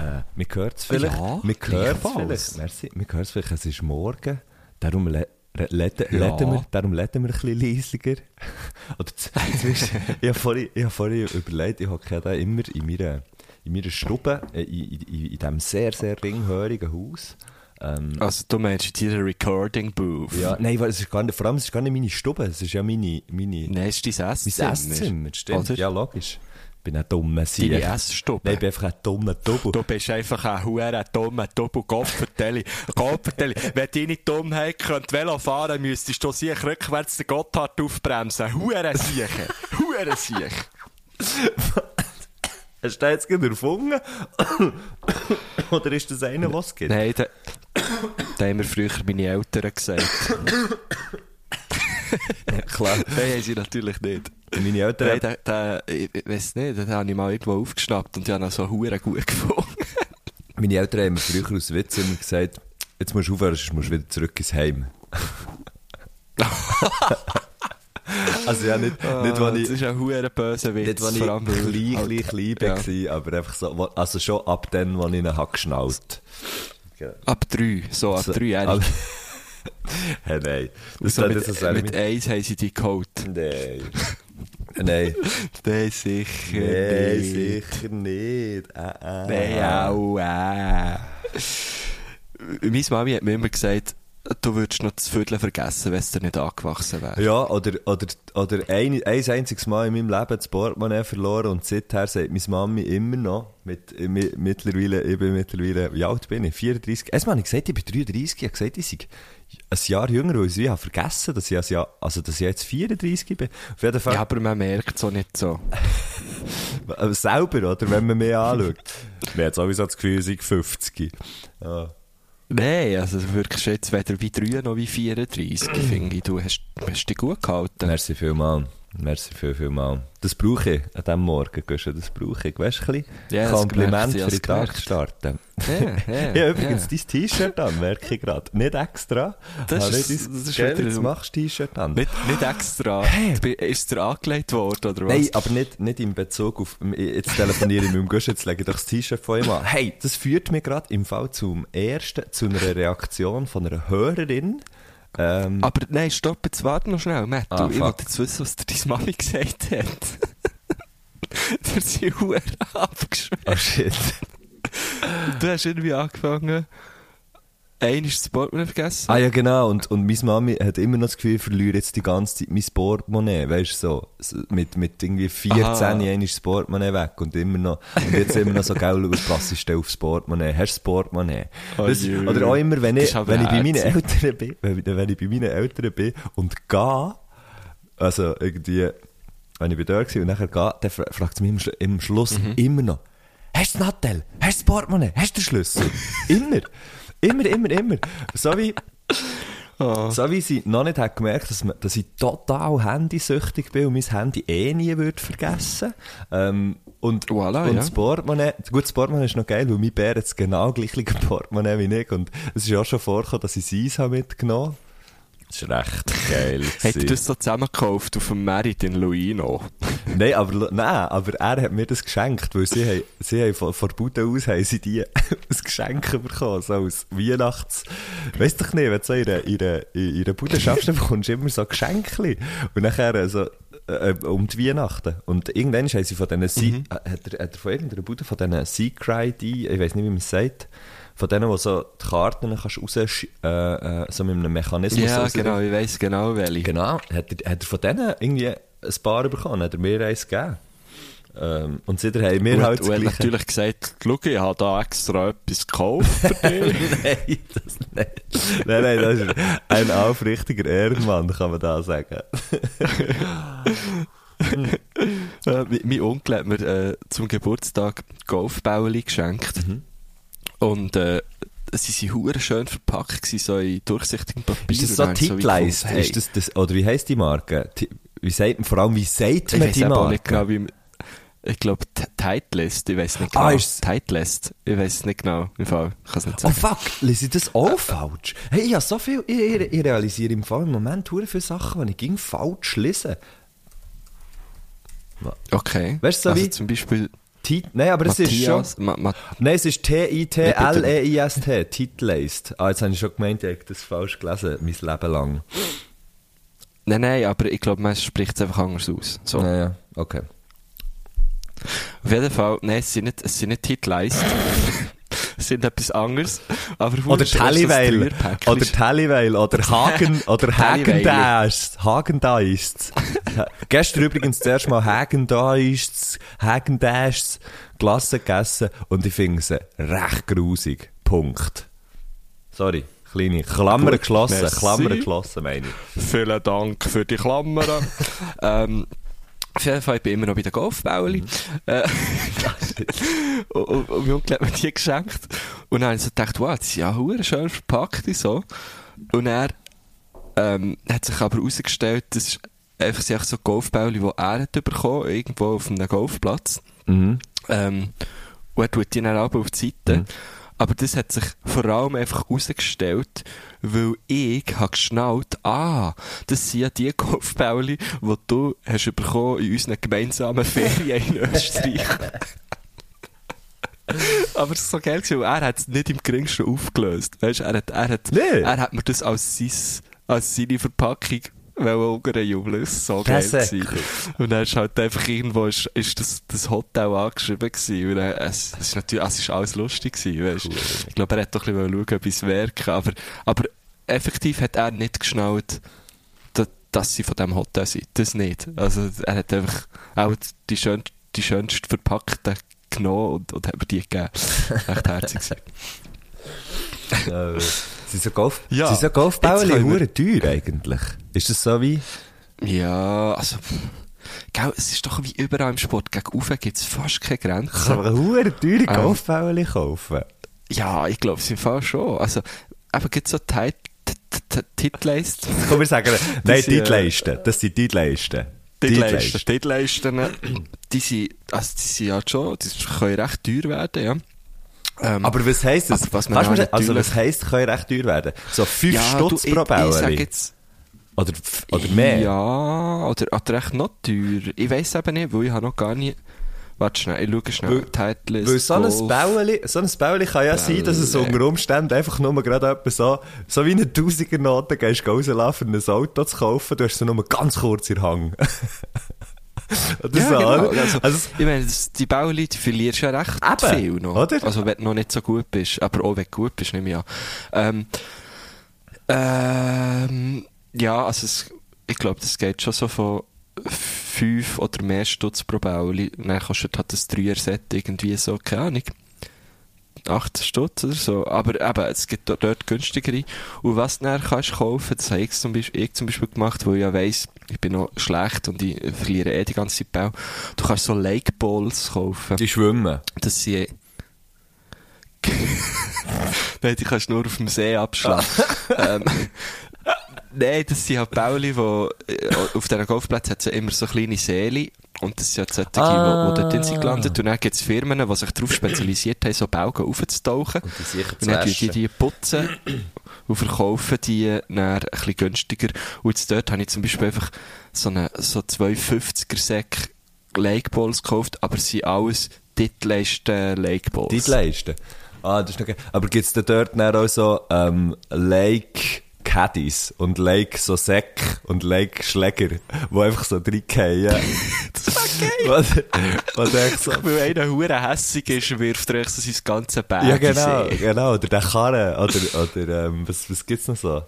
Äh, mir hört es vielleicht. Ja, mir hört es vielleicht. Merci. Mir hört es vielleicht, es ist morgen. Darum le leden Ja. leden wir, darum wir ein bisschen leisiger. Oder zwischen- ich habe vorhin, ich habe vorhin überlegt, ich hocke da immer in meiner, in meiner Stube, äh, in, in, in, in diesem sehr, sehr ringhörigen Haus. Ähm, Also du meinst deine Recording Booth? ja, nein, weil es ist gar nicht, vor allem es ist gar nicht meine Stube, es ist ja meine, meine, Nein, ist dein mein Esszimmer. Esszimmer. Stimmt, Oder? ja logisch. Ich bin ein dummer Sieg. Deine Essstube. Nein, ich bin einfach ein dummer Double. Du bist einfach ein huere dummer Doppel Gottverdeli. Gottverdeli. Wenn deine Dummheit könnte Velo fahren, müsstest du sicher rückwärts den Gotthard aufbremsen. Huere Sieche. Huere Sieche. Hast du jetzt gerade erfunden? Oder ist das einer, was es gibt? Nein, da, da haben mir früher meine Eltern gesagt. Klar. Nein, haben sie natürlich nicht. Meine Eltern Nein, den, den, ich ich weiss nicht, den habe ich mal irgendwo aufgeschnappt und ich habe ihn so hure gut gefunden. Meine Eltern haben mir früher aus Witz immer gesagt, jetzt musst du aufhören, sonst musst du wieder zurück ins Heim. also ja, nicht, nicht wenn Ah, das ich, ist ein hure böser Witz. nicht, wenn ich allem, weil- klein, klein, klein Ja. war, aber einfach so, also schon ab dann, als ich ihn habe geschnallt. Ab drei, so ab So, drei Jahre. Hey, nein. Das So hat mit, so mit eins haben sie die geholt. Nein. Nein. Nein, sicher Nein, nicht. sicher nicht. Äh, äh. Nein, auch, äh. Meine Mami hat mir immer gesagt, du würdest noch das Viertel vergessen, wenn es dir nicht angewachsen wäre. Ja, oder, oder, oder ein, ein einziges Mal in meinem Leben das Portemonnaie verloren und seither sagt meine Mami immer noch, mit, mit, mittlerweile, ich bin mittlerweile, wie alt bin ich? 34? Erstmal habe ich gesagt, ich bin 33, ich habe gesagt, ich sei ein Jahr jünger, weil ich wie habe vergessen, dass ich, ein Jahr, also, dass ich jetzt 34 bin. Auf jeden Fall, Ja, aber man merkt es auch nicht so. selber, oder, wenn man mich anschaut. Man hat sowieso das Gefühl, ich sei 50. Ja. Nein, also wirkst jetzt weder wie 3 noch wie 34, finde ich. Du hast, hast dich gut gehalten. Merci vielmal. Merci viel, viel mal. Das brauche ich an diesem Morgen, Guschen, das brauche ich. Weißt du, ein das Kompliment für den Tag zu starten. Ja, ja, Ja, übrigens, dein T-Shirt an, merke ich gerade. Nicht extra. Das ist- dein das ist Gell, wieder- machst du T-Shirt an. Nicht, nicht extra. Ist es dir angelegt worden, oder was? Nein, aber nicht, nicht in Bezug auf, jetzt telefoniere ich mit dem Guschen, jetzt lege ich doch das T-Shirt vor ihm an. Hey, das führt mich gerade im Fall zum ersten, zu einer Reaktion von einer Hörerin. Ähm, Aber nein, stopp, jetzt warte noch schnell, Matt. Ah, du, ich wollte jetzt wissen, was dir deine Mami gesagt hat. Der sie Huren abgeschwächt. oh shit. Du hast irgendwie angefangen, ein ist das Portemonnaie vergessen. Ah ja, genau. Und, und meine Mami hat immer noch das Gefühl, ich verliere jetzt die ganze Zeit mein Portemonnaie. Weißt du, so. Mit, mit irgendwie 14 Aha. Jahren ist das Portemonnaie weg. Und immer noch, und jetzt immer noch so, gell, was passest du aufs Portemonnaie? Hast du das Portemonnaie? Oh Das, oder auch immer, wenn ich, wenn ich bei meinen. Eltern bin, wenn, ich- wenn ich bei meinen Eltern bin und gehe, also irgendwie, wenn ich bei dort war und nachher gehe, dann fra- fragt sie mich im, Schlu- im Schluss Mhm. immer noch, hast du das Nattel? Hast du das Portemonnaie? Hast du den Schlüssel? immer. Immer, immer, immer. So wie, Ah. so wie sie noch nicht hat gemerkt, dass, man, dass ich total handysüchtig bin und mein Handy eh nie würde vergessen. Ähm, und, Voilà, und ja. das Portemonnaie, gut, das Portemonnaie ist noch geil, weil mein Bär hat das genau gleiche Portemonnaie wie ich. Und es ist auch schon vorgekommen, dass ich habe mitgenommen. Das ist recht geil. Hat er das so zusammengekauft auf dem Merit in Luino? Nein, aber, nein, aber er hat mir das geschenkt, weil sie haben, sie haben von, von Bude aus haben sie die als Geschenk bekommen, so als Weihnachts... Weiss doch nicht, wenn du so in einer, in einer, in einer Bude schaffst, dann bekommst du immer so Geschenke. Und nachher also, äh, um die Weihnachten. Und irgendwann haben sie von diesen... Mhm. Hat, er, hat er von irgendeiner Bude von diesen Secret, ich weiß nicht, wie man es sagt, von denen, wo so die Karten kannst raus, äh, äh, so mit einem Mechanismus Ja, raus- genau, ich weiss genau welche. Genau, hat er, hat er von denen irgendwie ein paar bekommen, hat er mir eins gegeben. Ähm, und seitdem haben wir Und, halt und hat gleiche- natürlich gesagt, schau, ich habe da extra etwas gekauft für dich. nein, das nicht. Nein, nein, das ist ein aufrichtiger Ehrenmann, kann man da sagen. äh, mein- Onkel hat mir äh, zum Geburtstag Golfbälle geschenkt. Mhm. Und äh, sie hure schön verpackt gewesen, so in durchsichtigem Papier. Ist das so ich Titleist? gefunden, hey, Ist das das, oder wie heisst die Marke? Wie sagt man, vor allem, wie sagt ich man weiss die Marke? nicht genau, wie ich glaube, Titleist, ich weiß nicht genau. Ah, Titleist, ich weiß nicht genau, im Fall, ich kann es nicht Oh sagen. fuck, lese ich das auch falsch? Hey, ich habe so viel, ich, ich, ich realisiere im Fall im Moment hure viele Sachen, die ich ging falsch lese. Okay. Weißt du, so also wie- zum Beispiel Ti Nein, aber es ist schon... Matthias, Ma Ma Nein, es ist E T-I-T-L-E-I-S-T, Titleist. Ah, jetzt habe ich schon gemeint, ich habe das falsch gelesen, mein Leben lang. Nein, nein, aber ich glaube, man spricht es einfach anders aus. So. Naja, okay. Auf jeden Fall, nein, es sind nicht, es sind nicht Titleist. Es sind etwas anderes. Aber Oder das. Dreierpäckchen Oder Tallyweil. Oder Hagen, oder Tallyweil. Hagendaist. Hagendaist. Gestern übrigens zuerst mal Hagendaist, Hagendaist, Glasse gegessen und ich finde sie recht grusig. Punkt. Sorry. Kleine Klammer geschlossen. Klammer geschlossen, meine ich. Vielen Dank für die Klammern. ähm, Fall, ich bin immer noch bei den Golfbäuli. Äh, und, und, und mein Onkel hat mir die geschenkt. Und dann habe ich so gedacht, wow, die sind ja hure schön verpackt und so. Und er ähm, hat sich aber herausgestellt, das ist einfach, sind einfach so Golfbäuli, die er hat bekommen, irgendwo auf einem Golfplatz. Mhm. Ähm, und er tut die dann auf die Seite. Mhm. Aber das hat sich vor allem einfach herausgestellt, weil ich habe geschnallt, ah, das sind ja die Golfbälle, die du hast bekommen in unseren gemeinsamen Ferien in Österreich. Aber es ist so geil, weil er hat es nicht im geringsten aufgelöst. Weißt, er hat, er hat, Nee. er hat mir das als, sein, als seine Verpackung jubeln. Das war so geil. Gewesen. Und dann ist halt einfach irgendwo ist, ist das, das Hotel angeschrieben gewesen. Und dann, es, es ist natürlich, es ist alles lustig gewesen, weißt. Ich glaube, er hat doch ein bisschen schauen, ob es wirken. Aber, aber effektiv hat er nicht geschnallt, dass, sie von diesem Hotel sind. Das nicht. Also, er hat einfach auch die, schön, die schönst verpackten genommen und, und hat mir die gegeben. Echt herzig gewesen. Äh, sind so Golf, Ja. sind so hure teuer eigentlich? Ist das so wie... Ja, also, gell, es ist doch wie überall im Sport. Gegen Ufe gibt es fast keine Grenzen. Kann man hure teure Ähm. Golfbälle kaufen? Ja, ich glaube, es im Fall schon. Also, aber gibt es so Tit- Tit- Tit- Titleist? Komm, wir sagen, nein, äh, Leisten. Das sind die Leisten. Titleisten. Titleisten, die sind, also, die sind halt schon, die können recht teuer werden, ja. Ähm, Aber was heisst das? Was man also, was heisst, können recht teuer werden? So 5 ja, Stutz pro ich, Oder, oder mehr? Ja, oder, oder echt noch teuer. Ich weiss eben nicht, weil ich habe noch gar nicht, warte schnell, ich schaue schnell, Weil- Weil so ein Golf. Bäuerli, so ein Bäuerli kann ja sein, dass es unter Umständen einfach nur gerade etwas so, so wie eine Tausiger-Note gehst du um ein Auto zu kaufen, du hast so nur ganz kurz in Hang. Oder Ja, so, genau. oder? Also, Also, ich meine, die Bauli, die verlierst ja recht Eben, viel noch. oder? Also, wenn du noch nicht so gut bist. Aber auch wenn du gut bist, nehme ich an. Ähm, ähm, ja, also, es, ich glaube, das geht schon so von fünf oder mehr Stutz pro Bauli. Dann kostet halt das Dreier-Set irgendwie so, keine Ahnung. 8 Stutz oder so. Aber eben, es gibt dort, dort günstigere. Und was du dann kannst kaufen, das habe ich zum Beispiel, ich zum Beispiel gemacht, weil ich ja weiss, ich bin noch schlecht und ich verliere eh die ganze Zeit Bau. Du kannst so Lake Balls kaufen. die schwimmen. Das sind... Nein, die kannst du nur auf dem See abschlagen. ähm, Nein, das sind halt Bauli, wo, äh, auf diesen Golfplätzen hat es ja immer so kleine Seele. Und das sind halt solche, die, Ah. die, die dort sind gelandet. Und dann gibt es Firmen, die sich darauf spezialisiert haben, so Baugen aufzutauchen. Und die sicher Und zu dann tun die die putzen und verkaufen die dann ein bisschen günstiger. Und jetzt dort habe ich zum Beispiel einfach so eine, so 250er Säck Lake Balls gekauft, aber es sind alles Titleisten Lake Balls. Die leisten. Ah, das ist geil. Aber gibt's da dort dann auch so, ähm, Lake Caddies und Lake so Säck und Lake Schläger, wo einfach so reingehen. Das war geil. was, was so, Weil einer hure hässig ist, wirft er so sein ganzes Bag ja, genau, genau. Oder der Karren, oder, oder, ähm, was, was gibt's noch so?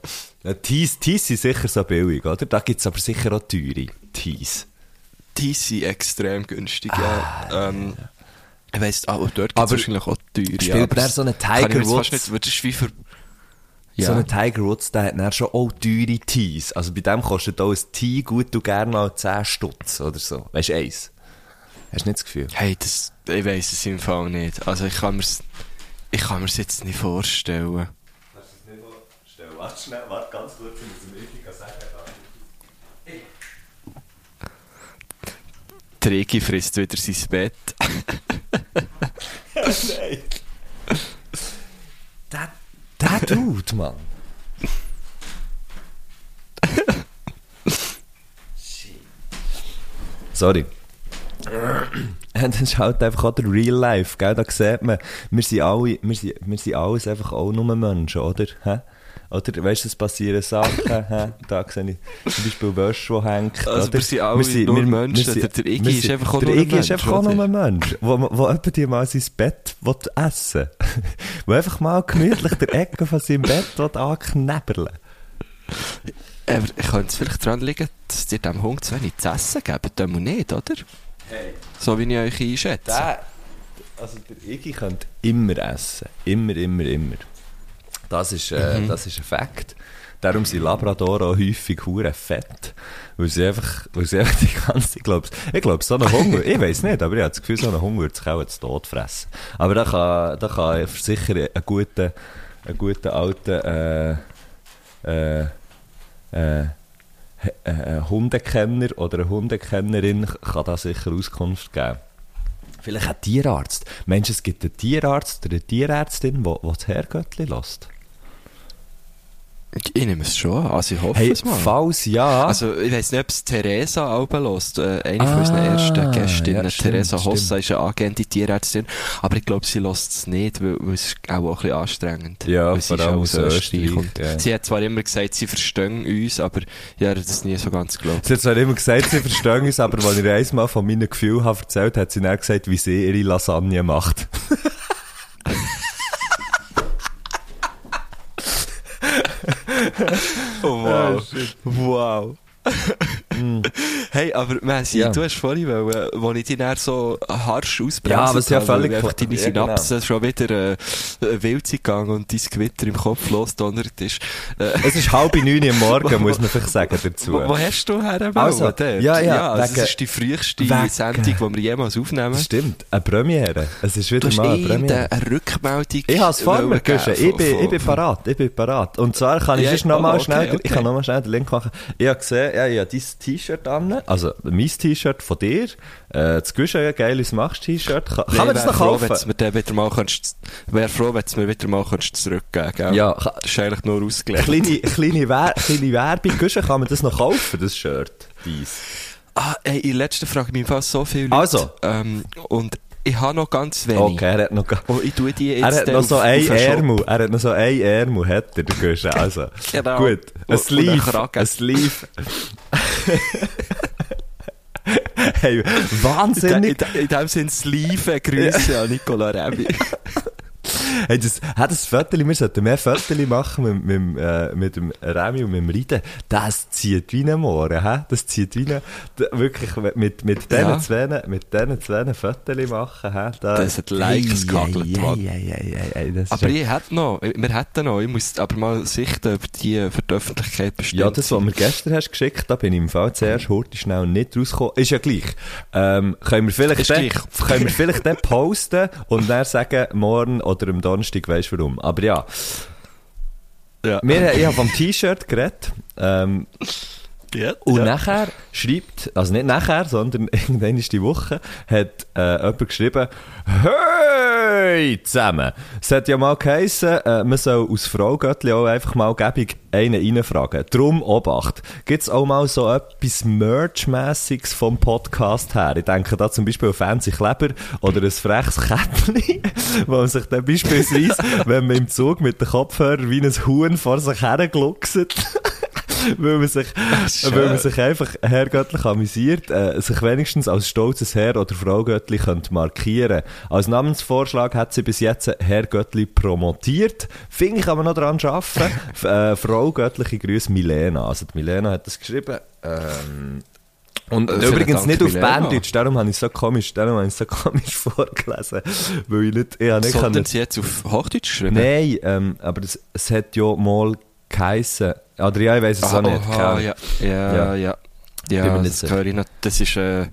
Ja, Tees, Tees sind sicher so billig, oder? Da gibt's aber sicher auch teure Tees. Die sind extrem günstig, ja. Ähm, ich weiss, ah, und dort gibt es Aber wahrscheinlich auch teure. spielt ja, aber so einen Tiger Woods? Nicht, das ist wie für... Ja. So ein Tiger Woods, der hat dann schon auch teure Tees. Also bei dem kostet auch ein Tee gut und gerne mal 10 Stutz oder so. Weißt du, eins. Hast du nicht das Gefühl? Hey, das, ich weiss es im Fall nicht. Also ich kann mir's, ich kann mir das jetzt nicht vorstellen. Kannst du es nicht vorstellen? Warte schnell, warte ganz kurz, ich muss ihm irgendwie sagen. Der Regi frisst wieder sein Bett. Nein. Der, Dude, Mann. Sorry. Das ist halt einfach auch der Real Life, gell? Da sieht man, wir sind alle, wir sind, wir sind alles einfach auch nur Menschen, oder? Hä? Oder, weißt du, es passieren Sachen? Da sehe ich zum Beispiel Wäsche, die hängt. Also, oder? wir sind alle nur Menschen. Der- der Iggy wir ist sind- einfach auch der nur ein Iggy ist Mensch, einfach auch oder? nur ein Mensch, wo, wo jemand dir mal sein Bett will essen will. wo einfach mal gemütlich der Ecke von seinem Bett will Aber könnte es vielleicht daran liegen, dass ihr dem Hund zu wenig zu essen gebt? Dem nicht, oder? So wie ich euch einschätze. Der, also der Iggy könnte immer essen. Immer, immer, immer. Das ist, äh, Mhm. das ist ein Fakt. Darum sind Labrador auch häufig hure fett. Weil sie einfach, weil sie einfach die ganze ich glaube, ich glaube, so ein Hunger, ich weiß nicht, aber ich habe das Gefühl, so ein Hunger wird sich auch zu Tod fressen. Aber da kann, da kann sicher ein guter, ein guter alter, äh, äh, äh, ein Hundekenner oder eine Hundekennerin kann da sicher Auskunft geben. Vielleicht ein Tierarzt. Meinst du, es gibt einen Tierarzt oder eine Tierärztin, die das Herrgöttli lässt? Ich nehme es schon an. Also ich hoffe Hey, es mal. falls ja... Also, ich weiss nicht, ob es Theresa Alben lässt. Äh, eine von Ah, unseren ersten Gästinnen. ja, stimmt, Theresa Hossa ist eine angehende Tierärztin. Aber ich glaube, sie lässt es nicht, weil, weil es auch, auch ein bisschen anstrengend. Ja, weil sie vor allem auch aus Österreich, Und ja. Sie hat zwar immer gesagt, sie verstehen uns, aber ich habe das nie so ganz geglaubt. Sie hat zwar immer gesagt, sie verstehen uns, aber als ich ihr einmal von meinen Gefühlen habe erzählt hat sie dann gesagt, wie sie ihre Lasagne macht. Oh, wow. hey, aber Messi, Ja. du hast vorhin, wollen, wo ich dich dann so harsch ausbremsen Ja, aber es ist ja völlig einfach deine Ja, genau. Synapsen schon wieder äh, äh, wild sind gegangen und dein Gewitter im Kopf losdonnert ist. Äh, Es ist halb neun Uhr morgen, muss man vielleicht sagen dazu. wo, wo hast du her Also, dort? ja, ja, also das ist die früheste wegen- Sendung, die wir jemals aufnehmen. Das stimmt, eine Premiere. Es ist wieder mal eine Premiere. irgendeine eine Rückmeldung Ich habe es vor mir, geben. Ich bin, ich parat, ich bin parat. Und zwar kann ich Ja, sonst noch mal oh, okay, schnell, ich okay. kann mal schnell den Link machen. Ich habe gesehen, ja, ich habe dein T-Shirt an, also mein T-Shirt von dir, äh, das Guschen, ein geiles Machst-T-Shirt. Kann, kann man das noch froh, kaufen? wenn's mir den wieder mal könntest, wär froh, wenn du mir wieder mal könntest zurückgeben gell? Ja, kann- Das ist eigentlich nur ausgelegt. Kleine, kleine, Wer kleine Werbung, Guschen, kann man das noch kaufen, das Shirt? Dies. Ah, ey, in der letzten Frage, im Fall so viele Leute. Also. Ähm, und ich habe noch ganz wenig. Okay, er hat noch, ga- Und ich tue die jetzt er hat noch so ein. Ärmel, er hat noch so ein Ärmel, hat er, der Guschen, also. Genau. Gut, ein Sleeve, ein Sleeve. hey, In, de, in, wahnsinnig. de, in dem Sinne Sleeve, Grüße an Nicola Rebi. Hey, das, hat das Viertel, wir sollten mehr Viertel machen mit, mit, dem, äh, mit dem Remi und mit dem Riden. Das zieht wie ein Mohren, hä? Das zieht wie ein, wirklich, mit, mit diesen Ja. zwei, mit diesen zwei Viertel machen, hä? Da, Das hat Likes ist Aber ich hätte noch, wir hätten noch, ich muss aber mal sichten, ob die für die Öffentlichkeit bestimmt Ja, das, was mir gestern hast geschickt, da bin ich im Fall zuerst heute schnell nicht rausgekommen. Ist ja gleich. Ähm, können wir vielleicht, gleich. können wir vielleicht dann posten und dann sagen, morgen oder am Donnerstag, weisst du warum. Aber ja. Ja. Wir, ich habe vom T-Shirt geredet. Ähm, Ja, und ja. nachher schreibt, also nicht nachher, sondern irgendwann ist die Woche, hat äh, jemand geschrieben, Hey zusammen! Es hat ja mal geheissen, äh, man soll aus Frau Göttli auch einfach mal gebig einen reinfragen. Drum Obacht. Gibt's auch mal so etwas Merch-mässiges vom Podcast her? Ich denke da zum Beispiel an fancy Kleber oder ein freches Käppli, wo man sich dann beispielsweise, wenn man im Zug mit den Kopfhörern wie ein Huhn vor sich hergluckset, weil man sich, schön. weil man sich einfach herrgöttlich amüsiert, äh, sich wenigstens als stolzes Herr oder Frau Göttli könnte markieren. Als Namensvorschlag hat sie bis jetzt Herr Göttli promotiert. Finde ich aber noch dran arbeiten. Äh, Frau Göttliche Grüße Milena. Also die Milena hat das geschrieben. Ähm, und Äh, übrigens nicht auf. Berndeutsch, darum habe ich es so komisch, darum habe ich so komisch vorgelesen. Weil ich nicht, ich habe nicht Sondern können- sie jetzt auf Hochdeutsch geschrieben? Nein, ähm, aber es, es hat ja mal geheissen, oder ja, ich weiss es Ah, auch nicht. oha, Ahnung. ja, ja, Ja. ja. Bin Ja, mir nicht das höre ich noch. Das ist, äh, äh,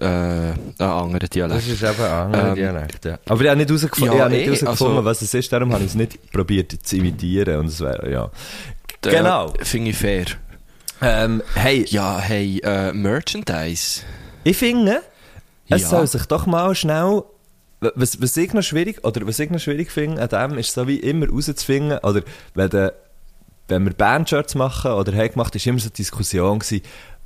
einen anderen Dialekt. Das ist eben ein anderer Ähm, Dialekt, ja. Aber ich habe nicht herausgefunden, ja, eh, also- was es ist, darum habe ich es nicht probiert zu imitieren. Und es wäre, ja. Genau. Finde ich fair. Ähm, hey, Ja, hey, äh, Merchandise. ich finde, es Ja. soll sich doch mal schnell, was, was ich noch schwierig, oder was ich noch schwierig finde an dem, ist so wie immer rauszufinden, oder wenn, de, wenn wir Bandshirts machen, oder haben gemacht, ist immer so eine Diskussion gewesen,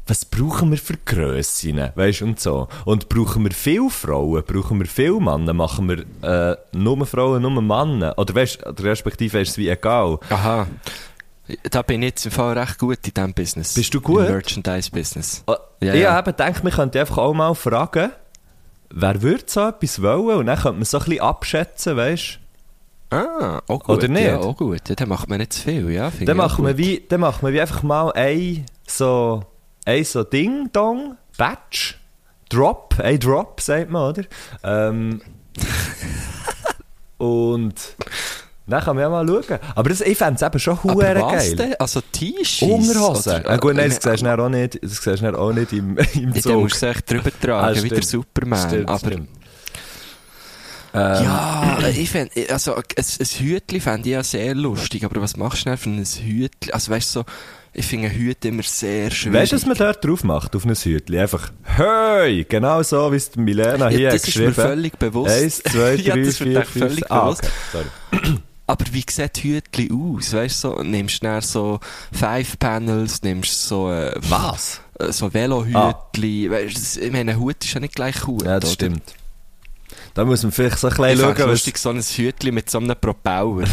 was brauchen wir für Grössinnen, weißt und so. Und brauchen wir viele Frauen, brauchen wir viele Männer, machen wir äh, nur Frauen, nur Männer, oder weißt, respektive ist es wie egal. Aha. Da bin ich jetzt im Fall recht gut in diesem Business. Bist du gut? Im Merchandise-Business. Äh, Ja, ich ja. eben gedacht, man könnte einfach auch mal fragen, wer würde so etwas wollen? Und dann könnte man so ein bisschen abschätzen, weißt Ah, auch gut. Oder nicht? Ja, auch gut. Ja, dann macht man nicht zu viel, ja. finde Dann ich wir gut. wie, dann machen wir wie einfach mal ein so, ein so Ding-Dong, Batch, Drop, ein Drop, sagt man, oder? Ähm, und dann kann man ja mal schauen. Aber das, ich fände es eben schon was geil. denn? Also T-Shirts? Unterhosen. Oder- Ja, gut, nein, äh, das siehst du auch nicht, das siehst du dann auch nicht im, im Zug. musst du es echt drüber Ah, tragen, wie der. Superman. Stimmt, aber stimmt. Ähm, Ja, ich fänd, also ein, ein Hütli fände ich ja sehr lustig, aber was machst du denn für ein Hütli? Also weißt du, so, ich finde Hüte immer sehr schwierig. Weißt du, was man dort drauf macht, auf einem Hütli? Einfach, hey! Genau so, wie es Milena hier ja, hat das ist mir geschrieben völlig bewusst. Eins, zwei, ja, drei, das wird vier, fünf, völlig ah, bewusst. okay, sorry. Aber wie sieht Hütli aus? Weißt du, so, nimmst du so Five Panels, nimmst so, äh, Was? äh, so Velohütli. Weißt du, das- ich meine, ein Hut ist ja nicht gleich Hut. Ja, das oder? stimmt. Da muss man vielleicht so ein bisschen Ich schauen, was... lustig, so ein Hütli mit so einem Propeller.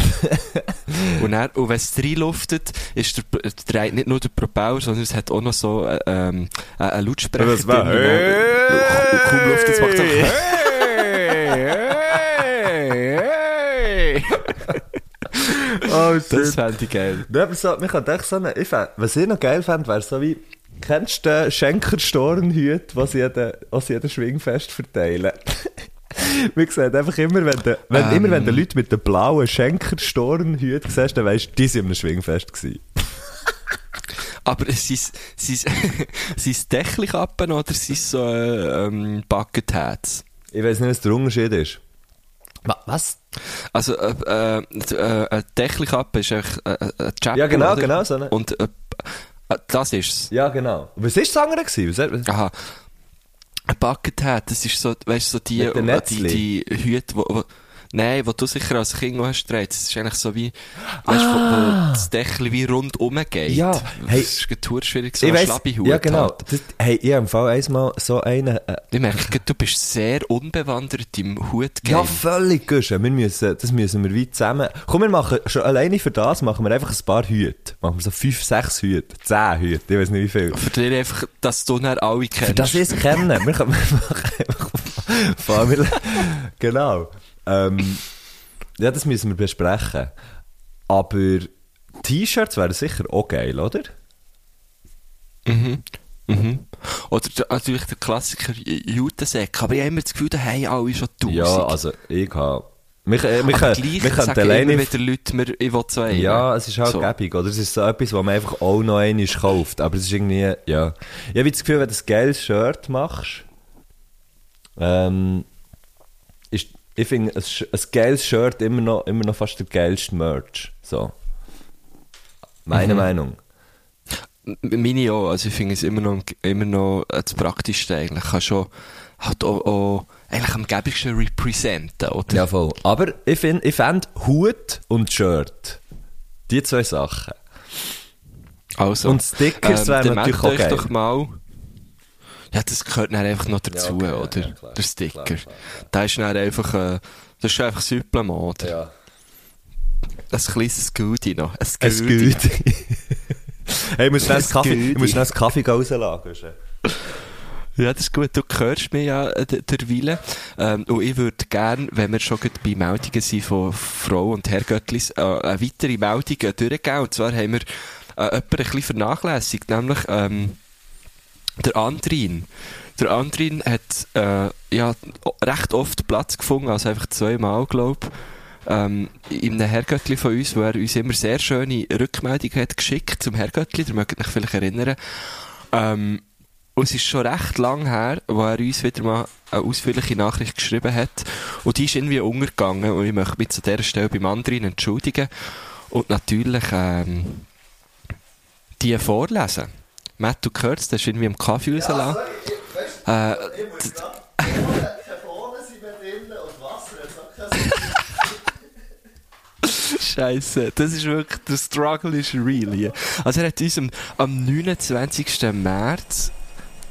und, dann, und wenn es reinluftet, ist der, dreht nicht nur der Propeller, sondern es hat auch noch so äh, ähm, äh, einen Lautsprecher Was war? Und und kaum Luft, es macht es einfach hey, hey, Oh, Das fände ich geil. Ja, aber so, kann echt so eine, ich fänd, was ich noch geil fände, wäre so wie, kennst du den Schenker-Stornhüt, was sie jeden, was sie jeden Schwingfest verteilen? Man sieht einfach immer, wenn du, wenn, Ähm. immer wenn du Leute mit den blauen Schenker-Stornhüt siehst, dann weisst du, die sind am Schwingfest gewesen. Aber sind es Dächelkappen oder sind es so äh, ähm, Bucket Hats? Ich weiß nicht, was der Unterschied ist. Was? Also, äh, äh, äh, eine Dächelkappe ist eigentlich äh, äh, ein Chapel, Ja, genau, oder? genau, so eine. Und äh, äh, das ist's. Ja, genau. Was ist das andere gewesen? Was, Aha. Bucket Hat, das ist so, weißt du, so die, den die, die Hüte, wo, wo, nein, wo du sicher als Kind hast gedreht. Das ist eigentlich so wie, weißt wo, wo das Dächli wie rundum geht. Ah. Ja, hey. Das ist total schwierig, so ein Schlabihut ja genau. Halt. Das, hey, ich habe im Fall einmal so einen, äh, Ich merke, du bist sehr unbewandert im Hutgame. Ja, völlig guschen. Wir müssen, das müssen wir weit zusammen. Komm, wir machen, schon alleine für das machen wir einfach ein paar Hüte. Machen wir so fünf, sechs Hüte. Zehn Hüte. Ich weiß nicht wie viel. Für dich einfach, dass du dann alle kennst. Für das ich es kennen. Wir können wir machen einfach Family. Genau. Ähm, ja, das müssen wir besprechen. Aber T-Shirts wären sicher auch geil, oder? Mhm. Mhm. Oder der- natürlich der Klassiker Jutensäck. Aber ich habe immer das Gefühl, da haben alle schon tausend. Ja, also ich habe... Wir, äh, wir, Aber gleich können sagen immer alleine... wieder Leute, mir, ich will einen. Ja, es ist halt So. gäbig, oder? Es ist so etwas, was man einfach auch noch einmal kauft. Aber es ist irgendwie, ja. Ich habe das Gefühl, wenn du ein geiles Shirt machst, ähm, ich finde, ein, ein geiles Shirt immer noch, immer noch fast der geilste Merch. So. Meine Mhm. Meinung. Meine auch. Also ich finde es immer noch, immer noch äh, das Praktischste eigentlich. Kann schon halt auch, auch eigentlich am gäbigsten representen, oder? Ja, voll. Aber ich finde, ich fände Hut und Shirt. Die zwei Sachen. Also, Und Stickers wären dann natürlich auch geil. doch mal. Ja, das gehört dann einfach noch dazu, okay, ja, oder? ja, klar, Der Sticker. klar, ist dann einfach, äh, das ist einfach Supplement, oder? Ja. Ein kleines Goodie noch. Ein Goodie. geht. hey, ich muss schnell Kaffee, ich muss schnell das Kaffee rauslagen. Ja, das ist gut. Du hörst mich ja äh, d- derweile. Ähm, und ich würde gerne, wenn wir schon bei Meldungen sind von Frau und Herrgöttlis, äh, eine weitere Meldung äh, durchgehen. Und zwar haben wir äh, jemanden ein bisschen vernachlässigt, nämlich ähm, der Andrin. Der Andrin hat äh, ja recht oft Platz gefunden, also einfach zweimal, glaube. Ähm, in einem Herrgöttli von uns, wo er uns immer sehr schöne Rückmeldungen hat geschickt zum Herrgöttli, ihr mögt euch vielleicht erinnern. Ähm, Und es ist schon recht lang her, wo er uns wieder mal eine ausführliche Nachricht geschrieben hat. Und die ist irgendwie untergegangen. Und ich möchte mich zu dieser Stelle beim anderen entschuldigen. Und natürlich, ähm, die vorlesen. Matt, du hörst, das ist irgendwie im Kaffee rausgelassen. Äh, Scheiße, das ist wirklich, der Struggle ist real hier. Also er hat uns am, am 29. März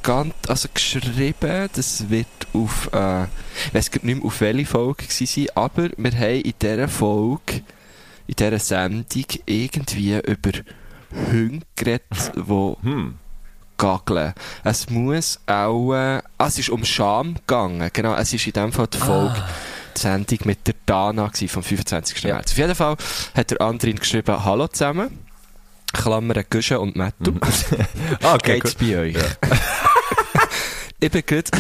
ganz, also geschrieben, das wird auf, äh, ich weiss nicht mehr, auf welche Folge gewesen sein, aber wir haben in dieser Folge, in dieser Sendung irgendwie über Hunde geredet, die Hm. gageln. Es muss auch, äh, ah, es ist um Scham gegangen. Genau, es ist in dem Fall die Folge, die Sendung mit der Dana gewesen, vom 25. Ja. März. Auf jeden Fall hat der Andrin geschrieben, Hallo zusammen. Klammern Güsche und Mattu. Ah, okay, Geht's gut. bei euch? ich bin gerade,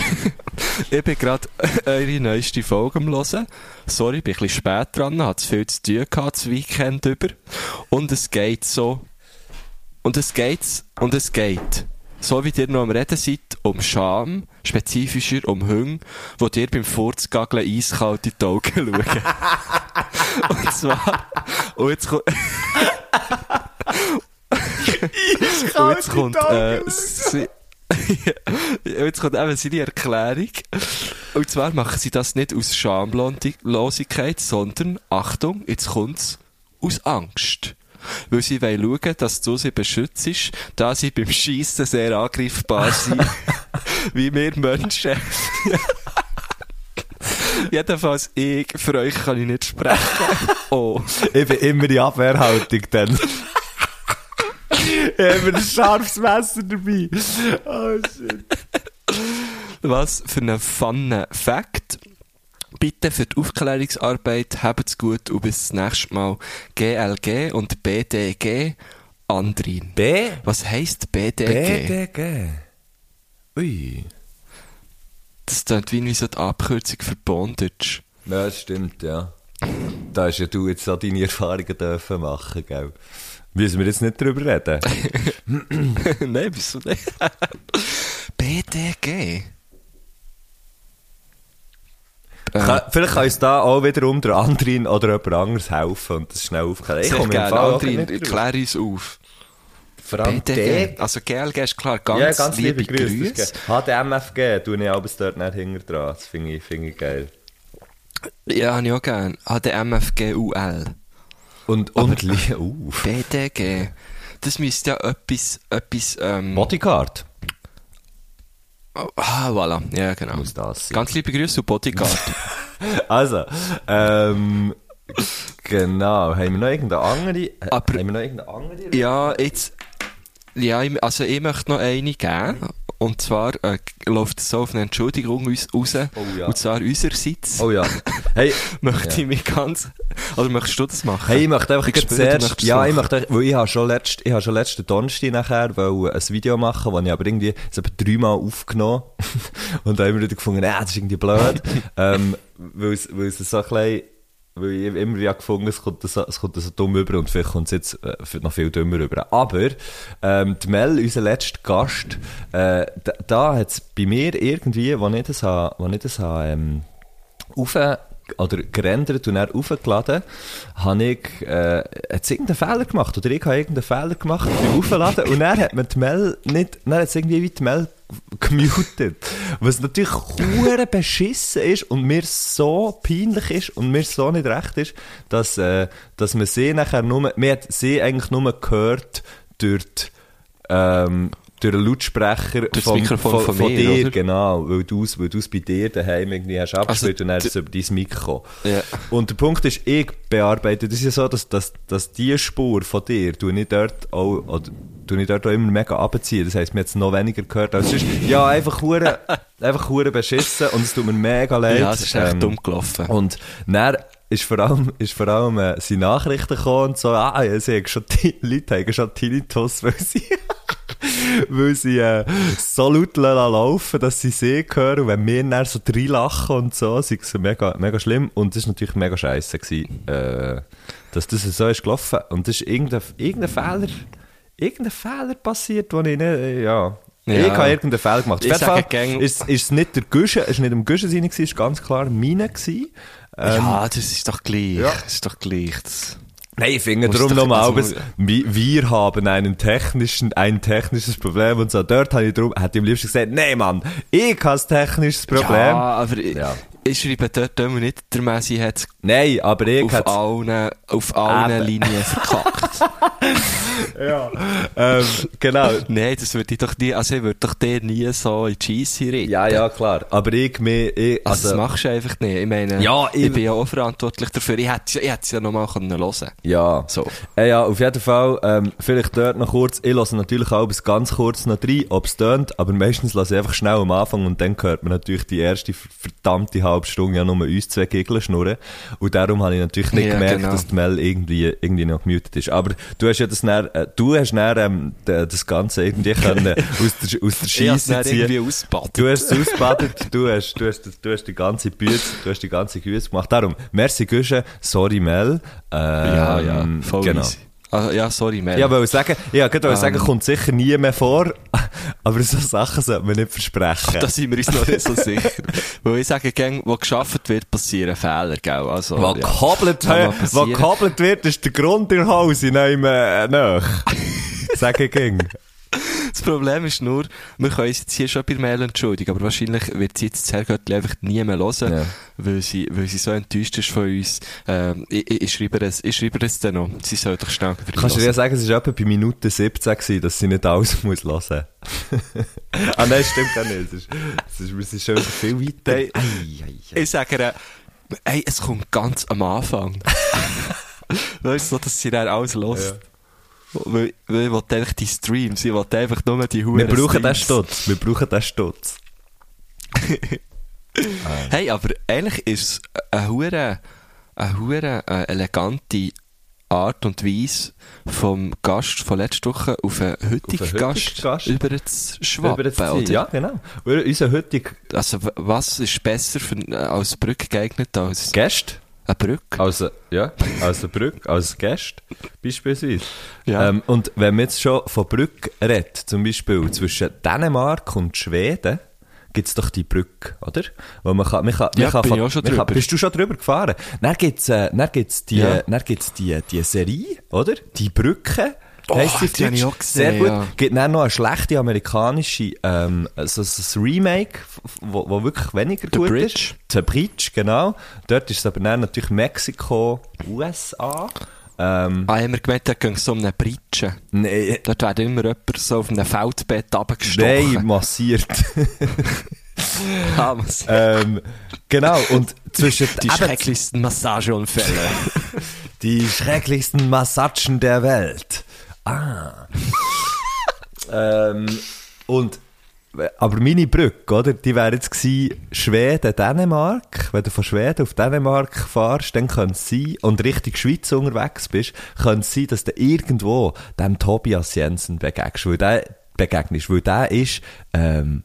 ich bin gerade eure neueste Folge am hören. Sorry, bin ein bisschen spät dran, hat viel zu tun gehabt, das Weekend über. Und es geht so, und es geht, und es geht. So wie ihr noch am Reden seid, um Scham, spezifischer um Hunger, wo dir beim Furzgageln eiskalt in die Augen schauen. und zwar, und jetzt kommt, und jetzt kommt, äh, sie, jetzt kommt eben seine Erklärung. Und zwar machen sie das nicht aus Schamlosigkeit, sondern, Achtung, jetzt kommt's, aus Angst. Weil sie schauen, dass du sie beschützt, da sie beim Schiessen sehr angreifbar sind, wie wir Menschen. Jedenfalls, ich, für euch kann ich nicht sprechen. Oh. Ich bin immer in Abwehrhaltung dann. ich habe ein scharfes Messer dabei. Oh shit. Was für ein funner Fact. Bitte für die Aufklärungsarbeit habt's gut und bis zum nächsten Mal. GLG und BDG Andrin. B? Was heisst BDG? BDG. Ui. Das klingt wie so die Abkürzung für Bondage. Ja, das stimmt, ja. Da hast ja du jetzt auch deine Erfahrungen dürfen machen, gell? Müssen wir jetzt nicht drüber reden? Nein, wieso nicht? BDG? Kann, vielleicht kann uns da auch wiederum der Andrin oder jemand anderes helfen und das schnell aufklären. Ich komme gerne, Andrin, klär uns auf. Vor allem BDG. Also GLG ist klar, ganz, ja, ganz liebe, liebe, Grüße. Grüße. HDMFG, tue ich alles dort nicht hinter dran. Das finde ich, finde ich geil. Ja, habe ich auch gerne. HDMFGUL. Und, und, uh, BDG. Das müsste ja etwas, etwas, ähm, Bodyguard. Ah, voilà. Ja, genau. Muss das sein. Ganz liebe Grüße und Bodyguard. Also, ähm, genau. Haben wir noch irgendeine andere? äh, Aber- haben wir noch irgendeine andere? ja, jetzt, ja, also ich möchte noch eine geben. Und zwar äh, läuft es so auf eine Entschuldigung uns raus. Oh ja. Und zwar unsererseits. Oh ja. Hey, Möchte ja. ich mich ganz, oder möchtest du das machen? Hey, ich möchte einfach Ich zuerst, ja, ich möchte, weil ich habe schon letzt, ich habe schon letzten Donnerstag nachher wollte ein Video machen, wo ich aber irgendwie, es etwa dreimal aufgenommen und da immer wieder gefunden, äh, das ist irgendwie blöd, ähm, weil es, weil es so ein bisschen, weil ich immer wieder gefunden es kommt so, es kommt so dumm über und vielleicht kommt es jetzt äh, noch viel dümmer über. Aber, ähm, die Mel, unser letzter Gast, äh, da, da hat es bei mir irgendwie, wo ich das habe, wo ich das habe, ähm, auf oder gerendert und dann aufgeladen, habe ich, äh, hat's irgendeinen Fehler gemacht, oder ich habe irgendeinen Fehler gemacht beim Aufladen, und dann hat man die Mail nicht, dann hat es irgendwie wie die Mail gemutet. Was natürlich hure beschissen ist und mir so peinlich ist und mir so nicht recht ist, dass, äh, dass man sie nachher nur, man hat sie eigentlich nur gehört durch die, ähm, durch den Lautsprecher das Mikrofon von mir, dir, oder? genau, weil du es weil du's bei dir daheim irgendwie hast abgespielt Also, und dann ist es über dein Mikro. Ja. Und der Punkt ist, ich bearbeite, das ist ja so, dass, dass, dass die Spur von dir, du nicht dort auch, oder, du nicht dort auch immer mega abziehen. Das heisst, mir jetzt noch weniger gehört als sonst. Ja, einfach hure, einfach hure beschissen und es tut mir mega leid. Ja, es ist echt Ähm, dumm gelaufen. und dann ist vor allem, ist vor allem äh, sind Nachrichten gekommen und so, ah, ja, sie haben schon, die Leute haben schon Tinnitus, weil sie, weil sie äh, so laut lassen laufen, dass sie sie hören und wenn wir dann so lachen und so, sind es mega, mega schlimm und das ist natürlich mega scheiße gewesen, äh, dass das so ist gelaufen und das ist irgendein, irgendein Fehler, irgendein Fehler passiert, wo ich nicht, äh, ja, Ja. Ich habe irgendeinen Fehler gemacht. Ich sage gäng- ist, ist es nicht der Guschen, es ist nicht im gewesen, es ist ganz klar meine gewesen. Ähm, ja, das ist doch gleich. ja. Das ist doch gleich. Das, Nein, ich finde darum nochmal, wir, haben einen technischen, ein technisches Problem und so. Dort habe ich darum, hätte ich am liebsten gesagt, nein Mann, ich habe ein technisches Problem. Ja, aber Ja. Ich schreibe dort immer nicht, der Messi hat Nein, aber ich auf hätte allen, auf allen Eben. Linien verkackt. ja. ähm, genau. Nein, das würde ich doch nie, also ich würde doch dir nie so in die Scheisse reden. Ja, ja, klar. Aber ich, mir, ich, Also, also, das machst du einfach nicht. Ich meine, Ja, ich, ich- bin ja auch verantwortlich dafür. Ich hätte es ja nochmal hören können. ja. So. Äh, ja, auf jeden Fall, ähm, vielleicht dort noch kurz, ich lasse natürlich auch bis ganz kurz noch rein, ob es tönt, aber meistens lasse ich einfach schnell am Anfang und dann hört man natürlich die erste verdammte halbe Stunde ja nur uns zwei Giggeln schnurren. Und darum habe ich natürlich nicht Ja, gemerkt, genau. dass die Mel irgendwie, irgendwie noch gemutet ist. Aber du hast ja das dann, äh, du hast dann, ähm, das Ganze irgendwie können aus der, aus der Scheisse ziehen. ausgebadet. Du hast es ausgebadet, du hast, du hast, du hast die ganze Bütze, du hast die ganze Güsse gemacht. Darum, merci Güsche, sorry Mel. Ähm, ja, ja, voll genau. easy. Ah, ja, sorry, Mel. Ja, weil sagen, ja, gerade wollte sagen, Ähm. kommt sicher nie mehr vor, aber so Sachen sollte man nicht versprechen. Da sind wir uns noch nicht so sicher. Weil ich sage, gang, wo geschafft wird, passieren Fehler, gell? Also, was ja. Kann mal was wird, ist der Grund in Hause, nein, äh, nach. Sag ich ging. Das Problem ist nur, wir können uns jetzt hier schon bei Mail entschuldigen, aber wahrscheinlich wird sie jetzt das Herrgöttli einfach nie mehr hören, Ja. weil, sie, weil sie so enttäuscht ist von uns. Ähm, ich, ich, ich schreibe es, ich schreibe es dann noch. Sie soll doch schnell Kannst du dir ja sagen, es war etwa bei Minute 17 gewesen, dass sie nicht alles muss hören. ah, nein, stimmt auch nicht. Es ist, es ist, es ist schon viel weiter. Nein. Ei, ei, ei. Ich sage ihr, ey, es kommt ganz am Anfang. weißt du, so, dass sie dann alles hört. Weil, weil ich will einfach die Streams, ich will einfach nur die Huren Wir brauchen den Streams. Stutz. Wir brauchen den Stutz. Hey, aber eigentlich ist es eine hure, eine hure äh, elegante Art und Weise vom Gast von letzter Woche auf einen heutigen heutigen Gast, Gast. über zu schwappen, Über das oder? Ja, genau. Unser heutiger Also, was ist besser für, äh, als Brücke geeignet als Gast, eine Brücke? also, ja, als eine Brücke, als Gast, beispielsweise. Ja. Ähm, und wenn man jetzt schon von Brücke redet, zum Beispiel zwischen Dänemark und Schweden, gibt's doch die Brücke, oder? Wo man kann, man kann, man Ja, kann bin ich auch schon man kann, drüber. Bist du schon drüber gefahren? Dann gibt's, äh, dann gibt's die, Ja. dann gibt's die, die Serie, oder? Die Brücke. Oh, auf die habe ich Deutsch. auch gesehen, Sehr gut. ja. Gibt dann noch eine schlechte amerikanische, ähm, so, so ein Remake, wo, wo wirklich weniger The gut Bridge. ist. The Bridge, genau. Dort ist es aber dann natürlich Mexiko, USA. Ähm, Ah, haben wir gemeint, da ging es um eine Britsche. nee, Dort wird immer jemand so auf einem Feldbett runtergestochen. nein, massiert. Ah, was- ähm, genau, und zwischen die schrecklichsten Massageunfälle. die schrecklichsten Massagen der Welt. Ah. ähm, und aber meine Brücke, oder? Die wäre jetzt gewesen, Schweden, Dänemark. Wenn du von Schweden auf Dänemark fahrst, dann könnte es sein, und Richtung Schweiz unterwegs bist, könnte es sein, dass du irgendwo dem Tobias Jensen begegnest, weil der, begegnest, weil der ist, ähm,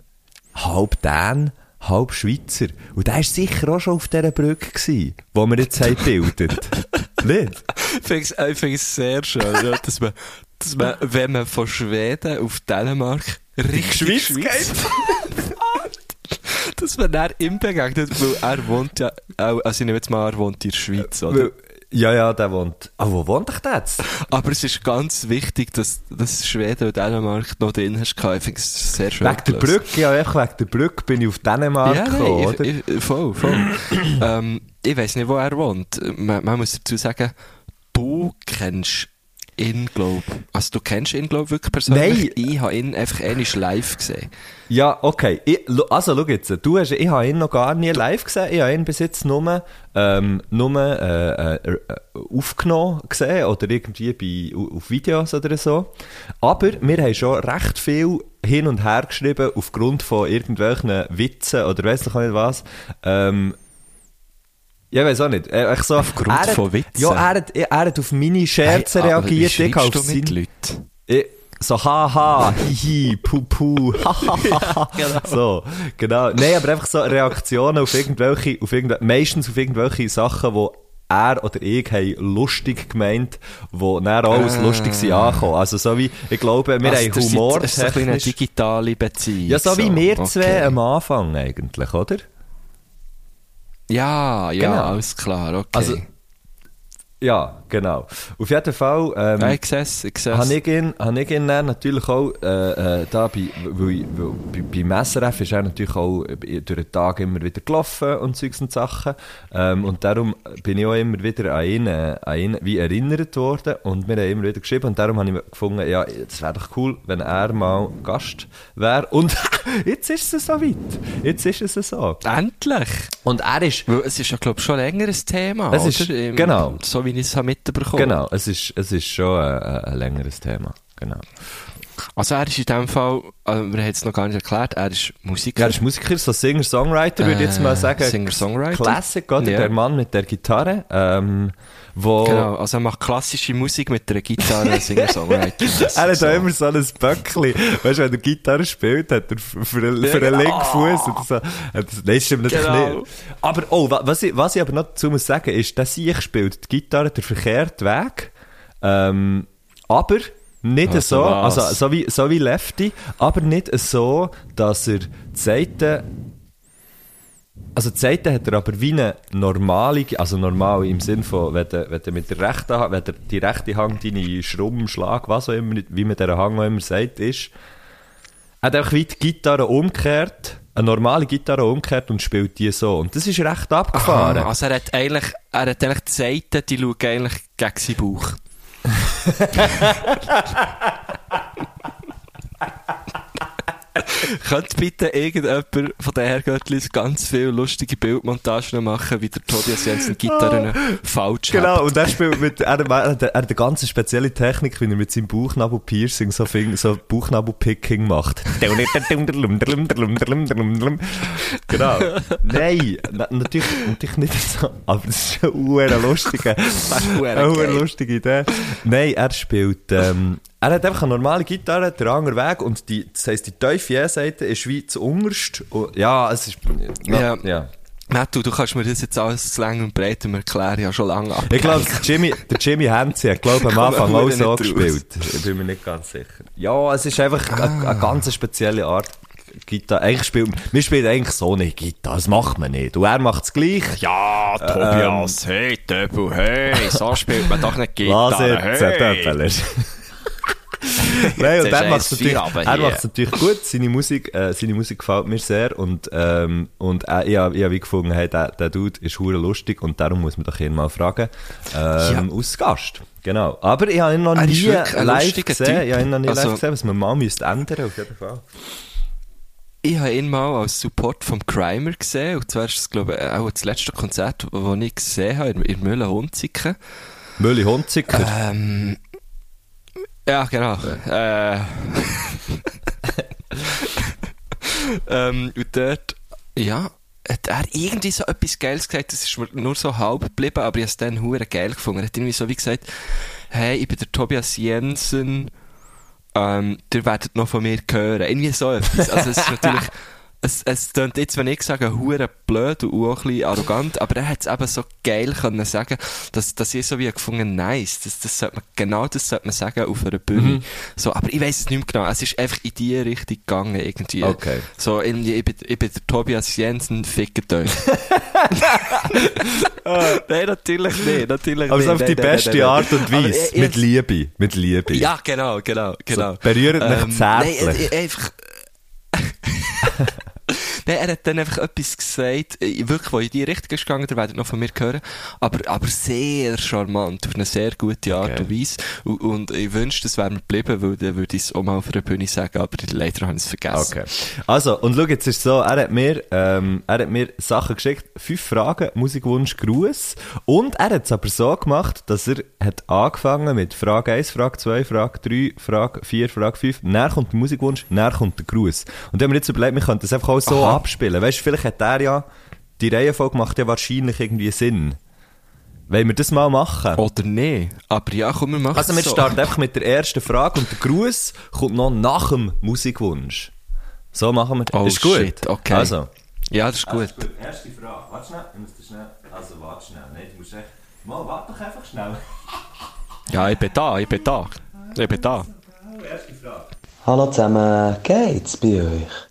halb Dän, halb Schweizer. Und der war sicher auch schon auf dieser Brücke gewesen, wo wir jetzt haben gebildet. Nicht? Ich finde es- ich finde es sehr schön, ja, dass, man, dass man, wenn man von Schweden auf Dänemark Richtung Schweiz Schweiz, dass man dann ihm begegnet, weil er wohnt ja, auch, also ich nehme jetzt mal, er wohnt in der Schweiz, oder? Weil- Ja, ja, der wohnt. Ah, wo wohnt ich jetzt? Aber es ist ganz wichtig, dass, dass Schweden und Dänemark noch drin hast. Ich finde es sehr schön. Wegen der. Brücke, ja, einfach wegen der Brücke bin ich auf Dänemark Ja, gekommen, nein, oder? ich, ich, voll, voll. ähm, ich weiß nicht, wo er wohnt. Man, man muss dazu sagen, du kennst ihn, glaub Also du kennst ihn, glaub wirklich persönlich. Nein. Ich habe ihn einfach einmal live gesehen. Ja, okay. Ich, also, schau jetzt. Du hast, ich habe ihn noch gar nie live gesehen. Ich habe ihn bis jetzt nur, ähm, nur äh, äh, äh, aufgenommen gesehen oder irgendwie bei, au- auf Videos oder so. Aber wir haben schon recht viel hin und her geschrieben aufgrund von irgendwelchen Witzen oder weiss nicht was. Ähm, ja, weiß auch nicht. Äh, ich so, Aufgrund er hat, von Witzen? Ja, er hat, er hat auf meine Scherze Hey, reagiert. Ich auf du mit Leuten? ich, so haha, hihi, pu pu, hahaha. So, genau. Nein, aber einfach so Reaktionen auf irgendwelche, auf irgendwelche, meistens auf irgendwelche Sachen, wo er oder ich haben lustig gemeint, wo dann auch als Ah. lustig sind angekommen. Also so wie, ich glaube, wir Also, haben Humor Das ist so eine digitale Beziehung. Ja, so wie wir zwei okay. am Anfang eigentlich, oder? Ja, ja, Genau. alles klar, okay. Also, ja, genau. Auf jeden Fall, ähm, ja, ich sehe es, ich sehe habe es. ich ihn, habe ich ihn dann natürlich auch, äh, äh, da bei, weil, weil, bei, beim SRF ist er natürlich auch durch den Tag immer wieder gelaufen und Zeugs und Sachen. Ähm, und darum bin ich auch immer wieder an ihn, äh, an ihn wie erinnert worden und haben immer wieder geschrieben und darum habe ich mir gefunden, ja, es wäre doch cool, wenn er mal Gast wäre. Und jetzt ist es so weit. Jetzt ist es so. Endlich! Und er ist, Weil es ist ja, glaube ich, schon länger ein Thema, Es ist- genau. So wie ich es habe mitbekommen genau, es ist, es ist schon ein, ein, längeres Thema. Genau. Also er ist in dem Fall, also wir haben es noch gar nicht erklärt, er ist Musiker. Ja, er ist Musiker, so Singer-Songwriter, würde ich jetzt mal Äh, sagen. Singer-Songwriter. Classic, oder? Ja. Der Mann mit der Gitarre, ähm, wo... Genau, also er macht klassische Musik mit einer Gitarre, Singer-Songwriter. Er hat auch immer so ein Böckli. Weißt du, wenn er Gitarre spielt, hat er für für einen genau. linken Fuß oder so. Das- stimmt natürlich Genau. nicht. Aber, oh, wa- was ich, was ich aber noch dazu muss sagen, ist, dass ich spielt die Gitarre der verkehrte Weg. Ähm, aber nicht Also so, was? also so wie, so wie Lefty, aber nicht so, dass er die Seite also die Seite hat er aber wie eine normale, also normal im Sinn von, wenn du, wenn du mit der rechten Hand, wenn du die rechte Hand deine Schrumm, Schlag, was auch immer, wie man dieser Hang auch immer sagt, ist, er hat einfach wie die Gitarre umgekehrt, eine normale Gitarre umgekehrt und spielt die so. Und das ist recht abgefahren. Ah, also er hat eigentlich, er hat eigentlich die Seiten, die schauen eigentlich gegen seinen Bauch. Könnt bitte irgendjemand von den Herrgöttlis ganz viele lustige Bildmontagen machen, wie der Tobias Jensen Gitarren falsch Genau, hat? und er spielt mit, er, er, er hat eine ganz spezielle Technik, wie er mit seinem Bauchnabel-Piercing so, so Bauchnabel-Picking macht. genau. Nein, na, natürlich, natürlich nicht so, aber es ist eine lustige, eine lustige Idee. Nein, er spielt, ähm, er hat einfach eine normale Gitarre, der andere Weg, und die, das heisst, die tiefe E-Seite ist wie zu unterst. Und, ja, es ist, Ja. ja. Mattu, du kannst mir das jetzt alles zu lang und breit erklären, ja schon lange ab. Ich glaube, Jimmy, der Jimmy Hensi hat, glaube am Anfang auch so gespielt. Ich bin mir nicht ganz sicher. Ja, es ist einfach eine, eine ganz spezielle Art Gitarre. Eigentlich spielt, wir spielen eigentlich so eine Gitarre. Das macht man nicht. Und er macht es gleich. Ja, Tobias, hey, Töbel, hey, so spielt man doch nicht Was Gitarre, jetzt, hey. Töppeler? Nein, und er macht es natürlich, er macht's natürlich gut. Seine Musik, äh, seine Musik gefällt mir sehr. Und, ähm, und äh, ich habe hab gefunden, hey, der, der Dude ist hure lustig und darum muss man doch ihn mal fragen. Ähm, Aus Gast. Genau. Aber ich habe ihn noch Er nie live gesehen. Typ. Ich habe ihn noch nie Also- live gesehen, was man mal müsste ändern, auf jeden Fall. Ich habe ihn mal als Support vom Crimer gesehen. Und zwar ist es, glaube ich, auch das letzte Konzert, das ich gesehen habe, in, in Mühlen-Hunziken. Mölli Hunziker. Ähm, ja, genau. Äh, ähm, und dort, ja, hat er irgendwie so etwas Geiles gesagt, das ist mir nur so halb geblieben, aber ich habe es dann hure geil gefunden. Er hat irgendwie so wie gesagt, hey, ich bin der Tobias Jensen, ähm, ihr werdet noch von mir hören. Irgendwie so etwas. Also es ist natürlich, es, es klingt jetzt, wenn ich sage, hure blöd und auch ein bisschen arrogant, aber er hat es eben so geil können sagen, dass, dass ich so wie gefunden, nice, das, das sollte man, genau das sollte man sagen auf einer Bühne. So, aber ich weiß es nicht mehr genau. Es ist einfach in die Richtung gegangen, irgendwie. Okay. So, irgendwie, ich bin, ich bin der Tobias Jensen, fickt euch. Nein, natürlich nicht, natürlich Aber nicht. so auf die nein, beste nein. Art und Weise. ich- ich- Mit Liebe. Mit Liebe. Ja, genau, genau, genau. So, berührend nach zärtlich. Nein, äh, einfach... Nein, er hat dann einfach etwas gesagt, äh, wirklich, wo in die Richtung ist gegangen, ihr werdet noch von mir hören, aber, aber sehr charmant, auf eine sehr gute Art Okay. und Weise. Und, und ich wünschte, es wäre mir geblieben, weil dann würde ich es auch mal auf einer Bühne sagen, aber leider habe ich es vergessen. Okay. Also, und schau, jetzt ist es so, er hat mir, ähm, er hat mir Sachen geschickt, fünf Fragen, Musikwunsch, Gruß. Und er hat es aber so gemacht, dass er hat angefangen mit Frage 1, Frage 2, Frage 3, Frage 4, Frage 5. Näher kommt der Musikwunsch, näher kommt der Gruß. Und dann haben wir jetzt überlegt, wir könnten das einfach auch so Aha. Abspielen. Weißt du, vielleicht hat er ja, die Reihenfolge macht ja wahrscheinlich irgendwie Sinn. Wollen wir das mal machen? Oder nicht. Aber ja, komm, wir machen Also wir es so. starten einfach mit der ersten Frage und der Gruß kommt noch nach dem Musikwunsch. So machen wir das. Oh, ist gut. shit, okay. Also. Ja, das ist gut. Erste Frage. Warte schnell, ich muss das schnell. Also warte schnell. Nein, du musst echt. Mal, warte doch einfach schnell. Ja, ich bin da, ich bin da. Ich bin da. Hallo zusammen, geht's bei euch?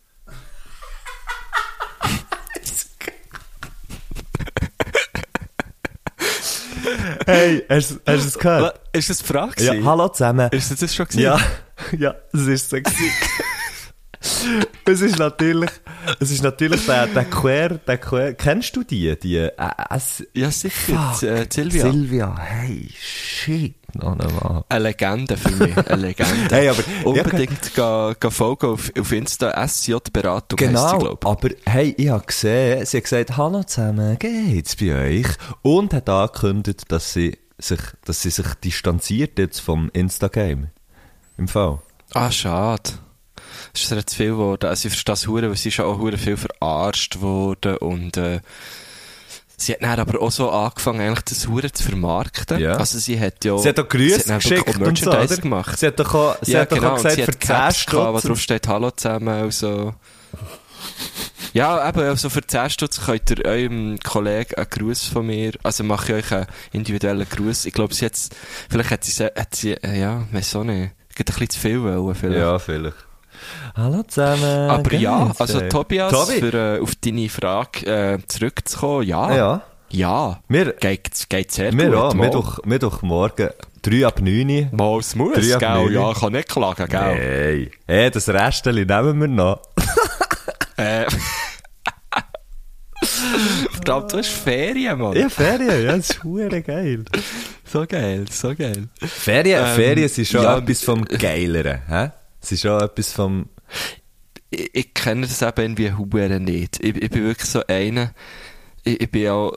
Hey, hast, hast du es gehört? Ist das die Frage? Ja, hallo zusammen. Ist das das schon gewesen? Ja, ja, das ist so gewesen. Es ist natürlich, es ist natürlich der, der Quer, der Quer, kennst du die, die, äh, es, Ja, sicher. Fuck. Äh, Silvia. Silvia, hey, shit, noch einmal. Eine Legende für mich. Eine Legende. Hey, aber- Unbedingt ja, gehen folgen auf, auf Insta SJ-Beratung sie, Genau, glaub. aber hey, ich habe gesehen, sie hat gesagt, hallo zusammen, geht's bei euch? Und hat angekündigt, dass sie sich, dass sie sich distanziert jetzt vom Instagame. Im Fall. Ah, schade. Es ist zu viel geworden. Also ich verstehe es hure, weil sie ist auch hure viel verarscht worden und äh, sie hat dann aber auch so angefangen, eigentlich das hure zu vermarkten. Ja. Also sie hat ja... Sie hat auch sie Grüße hat dann wirklich geschickt auch und so, Merchandise oder? gemacht. Sie hat doch auch, sie ja, hat genau. auch gesagt, sie hat 10 Caps gehabt, wo drauf steht «Hallo zusammen» und so. Ja, eben, also für 10 Stutz könnt ihr eurem Kollegen einen Gruß von mir, also mache ich euch einen individuellen Gruß. Ich glaube, sie hat vielleicht hat sie, hat sie, ja, weiss auch nicht, geht ein bisschen zu viel wollen, vielleicht. Ja, vielleicht. Hallo zusammen. Aber ja, geht's also? Tobias, Tobi? für, äh, auf deine Frage äh, zurückzukommen, ja. Ja. Ja. Wir, Geht, geht sehr wir gut. auch, mal. Mittwoch, Mittwochmorgen, 3 ab 9 Mal, es muss, gell? neun. Ja, kann nicht klagen, gell? Hey, hey, das Restchen nehmen wir noch. Äh. Verdammt, du hast Ferien, Mann. Ja, Ferien, ja, das ist hure geil. So geil, so geil. Ferien, Ähm, Ferien sind schon ja, etwas vom Geileren, hä? Sie sind schon etwas vom... Ich, ich kenne das eben irgendwie Huren nicht. Ich, ich bin wirklich so einer, ich, ich bin auch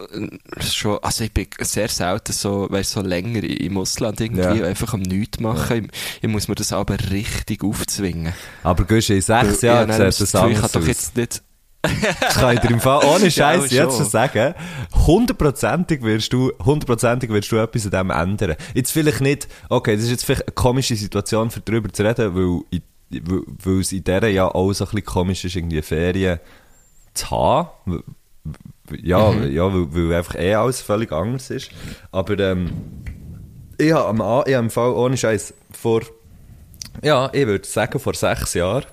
schon, also ich bin sehr selten so, weißt so länger im Ausland irgendwie, Ja. einfach am nichts machen. Ich, ich muss mir das aber richtig aufzwingen. Aber gehst du in sechs Jahren, sieht das Gefühl, ich anders kann doch jetzt nicht, Das kann ich dir im Fall ohne Scheiß Ja, jetzt schon. sagen. Hundertprozentig wirst du, hundertprozentig wirst du etwas an dem ändern. Jetzt vielleicht nicht, okay, das ist jetzt vielleicht eine komische Situation, für darüber zu reden, weil, weil, es in dieser ja auch so ein bisschen komisch ist, irgendwie Ferien zu haben. Ja, Mhm. ja, weil, weil einfach eh alles völlig anders ist. Aber, ähm, ich habe am A- ich habe im Fall ohne Scheiß vor, ja, ich würde sagen, vor sechs Jahren,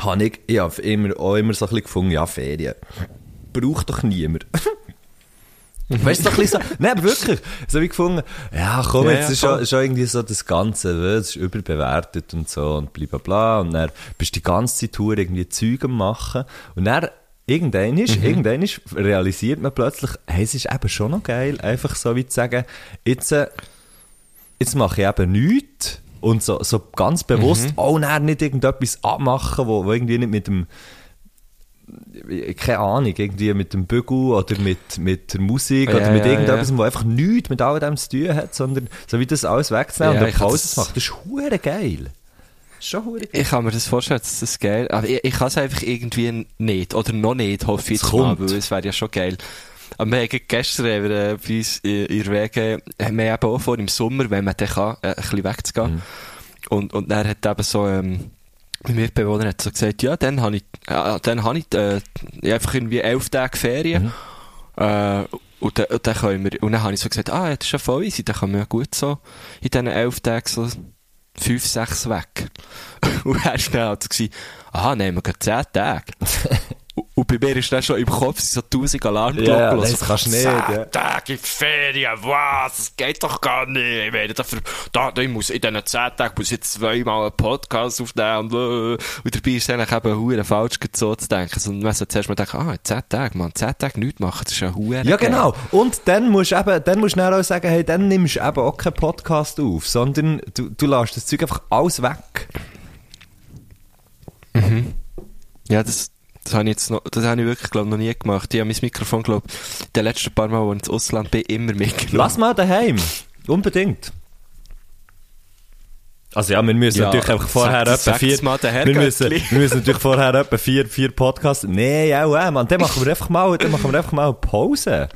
habe ich, ich habe immer, auch immer so ein bisschen gefunden, ja, Ferien. Braucht doch niemand. weißt du, so ein bisschen so, nein, aber wirklich, so wie gefunden, ja, komm, Ja, jetzt ja, ist schon, schon irgendwie so das Ganze, das ist überbewertet und so und bla bla bla und dann bist du die ganze Tour irgendwie Zeug am machen und dann irgendwann ist, Mhm. irgendwann ist, realisiert man plötzlich, hey, es ist eben schon noch geil, einfach so wie zu sagen, jetzt, äh, jetzt mache ich eben nichts und so, so ganz bewusst Mhm. auch dann nicht irgendetwas abmachen, wo, wo irgendwie nicht mit dem keine Ahnung, irgendwie mit dem Bügel oder mit, mit der Musik Ja, oder mit ja, irgendetwas, ja. wo einfach nichts mit all dem zu tun hat, sondern so wie das alles wegzunehmen Ja, und kann Pause das- zu machen, das ist hure geil. Schon geil. ich kann mir das vorstellen, dass das geil, aber ich, ich kann es einfach irgendwie nicht, oder noch nicht, hoffe ich Es jetzt mal, kommt. weil es wäre ja schon geil. Aber wir haben gestern haben wir, äh, bei uns in, in Wege, haben wir eben auch vor, im Sommer, wenn man dann kann, äh, ein bisschen wegzugehen. Und, und dann hat eben so, ähm, mein Mitbewohner hat so gesagt, ja, dann habe ich, äh, dann habe ich, äh, einfach irgendwie elf Tage Ferien. Äh, und, dann, und dann können wir, und dann habe ich so gesagt, ah, ja, das ist ja voll easy, dann können wir ja gut so in diesen elf Tagen so fünf, sechs weg. und er dann halt so, gewesen, aha, nehmen wir gerade zehn Tage. Und- bei mir ist dann schon im Kopf so tausend Alarmglocken. Ja, los. das kannst du nicht, ja. Tage in Ferien, was? Das geht doch gar nicht. Ich werde dafür, da, da, ich muss in diesen zehn Tagen muss ich zweimal einen Podcast aufnehmen und, äh, und dabei ist es eigentlich eben hure falsch so zu denken. Sondern man sollte zuerst mal denken, ah, zehn Tage, man, zehn Tage nichts machen, das ist ja hure Ja, genau. Und dann musst du eben, dann musst du dann auch sagen, hey, dann nimmst du eben auch keinen Podcast auf, sondern du, du lässt das Zeug einfach alles weg. Ja, das, das habe ich jetzt noch, das habe ich wirklich, glaube noch nie gemacht. Ich habe mein Mikrofon, glaube die letzten paar Mal, als ich ins Ausland bin, immer mitgenommen. Lass mal daheim. Unbedingt. Also ja, wir müssen Ja, natürlich einfach vorher sag- etwa vier... mal den wir, müssen, wir müssen natürlich vorher etwa vier, vier Podcasts... Nee, ja, ja, Mann, dann machen wir einfach mal, dann machen wir einfach mal Pause.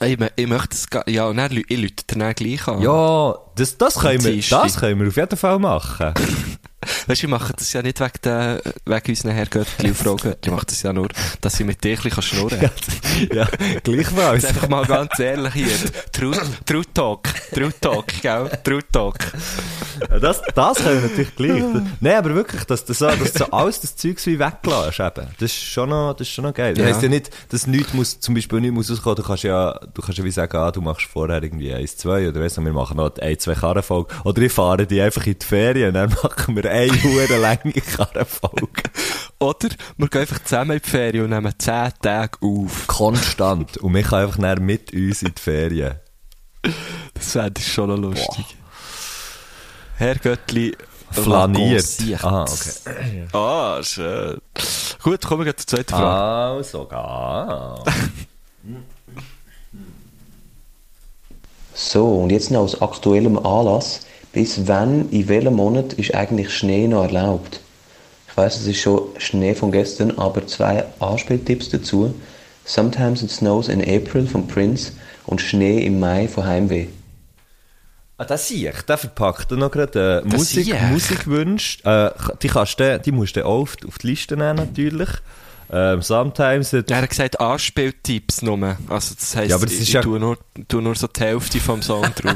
Ich, ich möchte es, ga- ja, und dann, ich dir dann gleich an. Ja, das, das, können wir, das können wir auf jeden Fall machen. Weißt du, ich mache das ja nicht wegen, der, wegen unseren Herrgöttli und Frau Göttli. Ich mache das ja nur, dass ich mit dir ein bisschen schnurren kann. ja, gleichfalls. Jetzt einfach mal ganz ehrlich hier. True, True Talk. True Talk, gell? True Talk. Das, das können wir natürlich gleich. Nein, aber wirklich, dass du so, dass so alles das Zeug wie weglässt, eben. Das ist schon noch, das ist schon noch geil. Das Ja. heisst ja nicht, dass nichts muss, zum Beispiel nichts muss rauskommen. Du kannst ja, du kannst ja wie sagen, ah, du machst vorher irgendwie eins, zwei, oder weißt du, wir machen noch ein, zwei Karrenfolgen. Oder ich fahre die einfach in die Ferien dann machen wir eine hure lange Karrenfolge. Oder wir gehen einfach zusammen in die Ferien und nehmen 10 Tage auf. Konstant. Und wir können einfach dann mit uns in die Ferien. Das ich schon noch lustig. Herrgöttli Flaniert. vacanziert. Aha, okay. Ah, schön. Gut, kommen wir zur zweiten Frage. Also, ga. So, und jetzt noch aus aktuellem Anlass. Bis wann, in welchem Monat ist eigentlich Schnee noch erlaubt? Ich weiß, es ist schon Schnee von gestern, aber zwei Anspieltipps dazu. Sometimes it snows in April von Prince und Schnee im Mai von Heimweh. Ah, das sehe ich. Der verpackt noch gerade äh, Musik. Musikwünsche. Äh, die, kannst du, die musst du auch auf, auf die Liste nehmen, natürlich. Ähm, sometimes it, Er hat gesagt, Anspieltipps nur. Also, das heisst, Ja, aber das ich, ist ich ja- tue, nur, tue nur so die Hälfte vom Song drauf.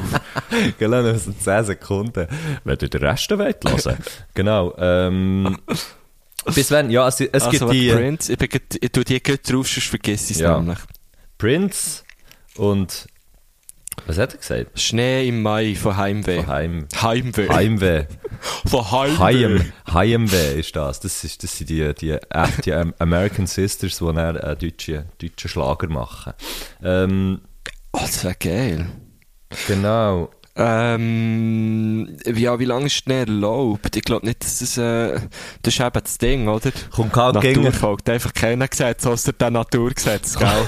genau, noch so 10 Sekunden. Wenn du den Rest wollt hören. genau. Ähm, bis wenn? Ja, es, es also, gibt die Prince, ich, bin, ich tue die gut drauf, sonst vergiss ich es Ja. nämlich. Prince und was hat er gesagt? Schnee im Mai von Heimweh. Von Heim, Heimweh. Heimweh. Von Heimweh. Heim, Heimweh ist das. Das, ist, das sind die, die, äh, die American Sisters, die dann äh, deutsche, deutsche Schlager machen. Ähm, Oh, das wäre geil. genau. Ähm, ja, wie lange ist Schnee erlaubt? Ich glaube nicht, dass das, äh, das ist eben das Ding, oder? Kommt gegen- Natur folgt einfach keiner Gesetz, außer der Naturgesetz, gell?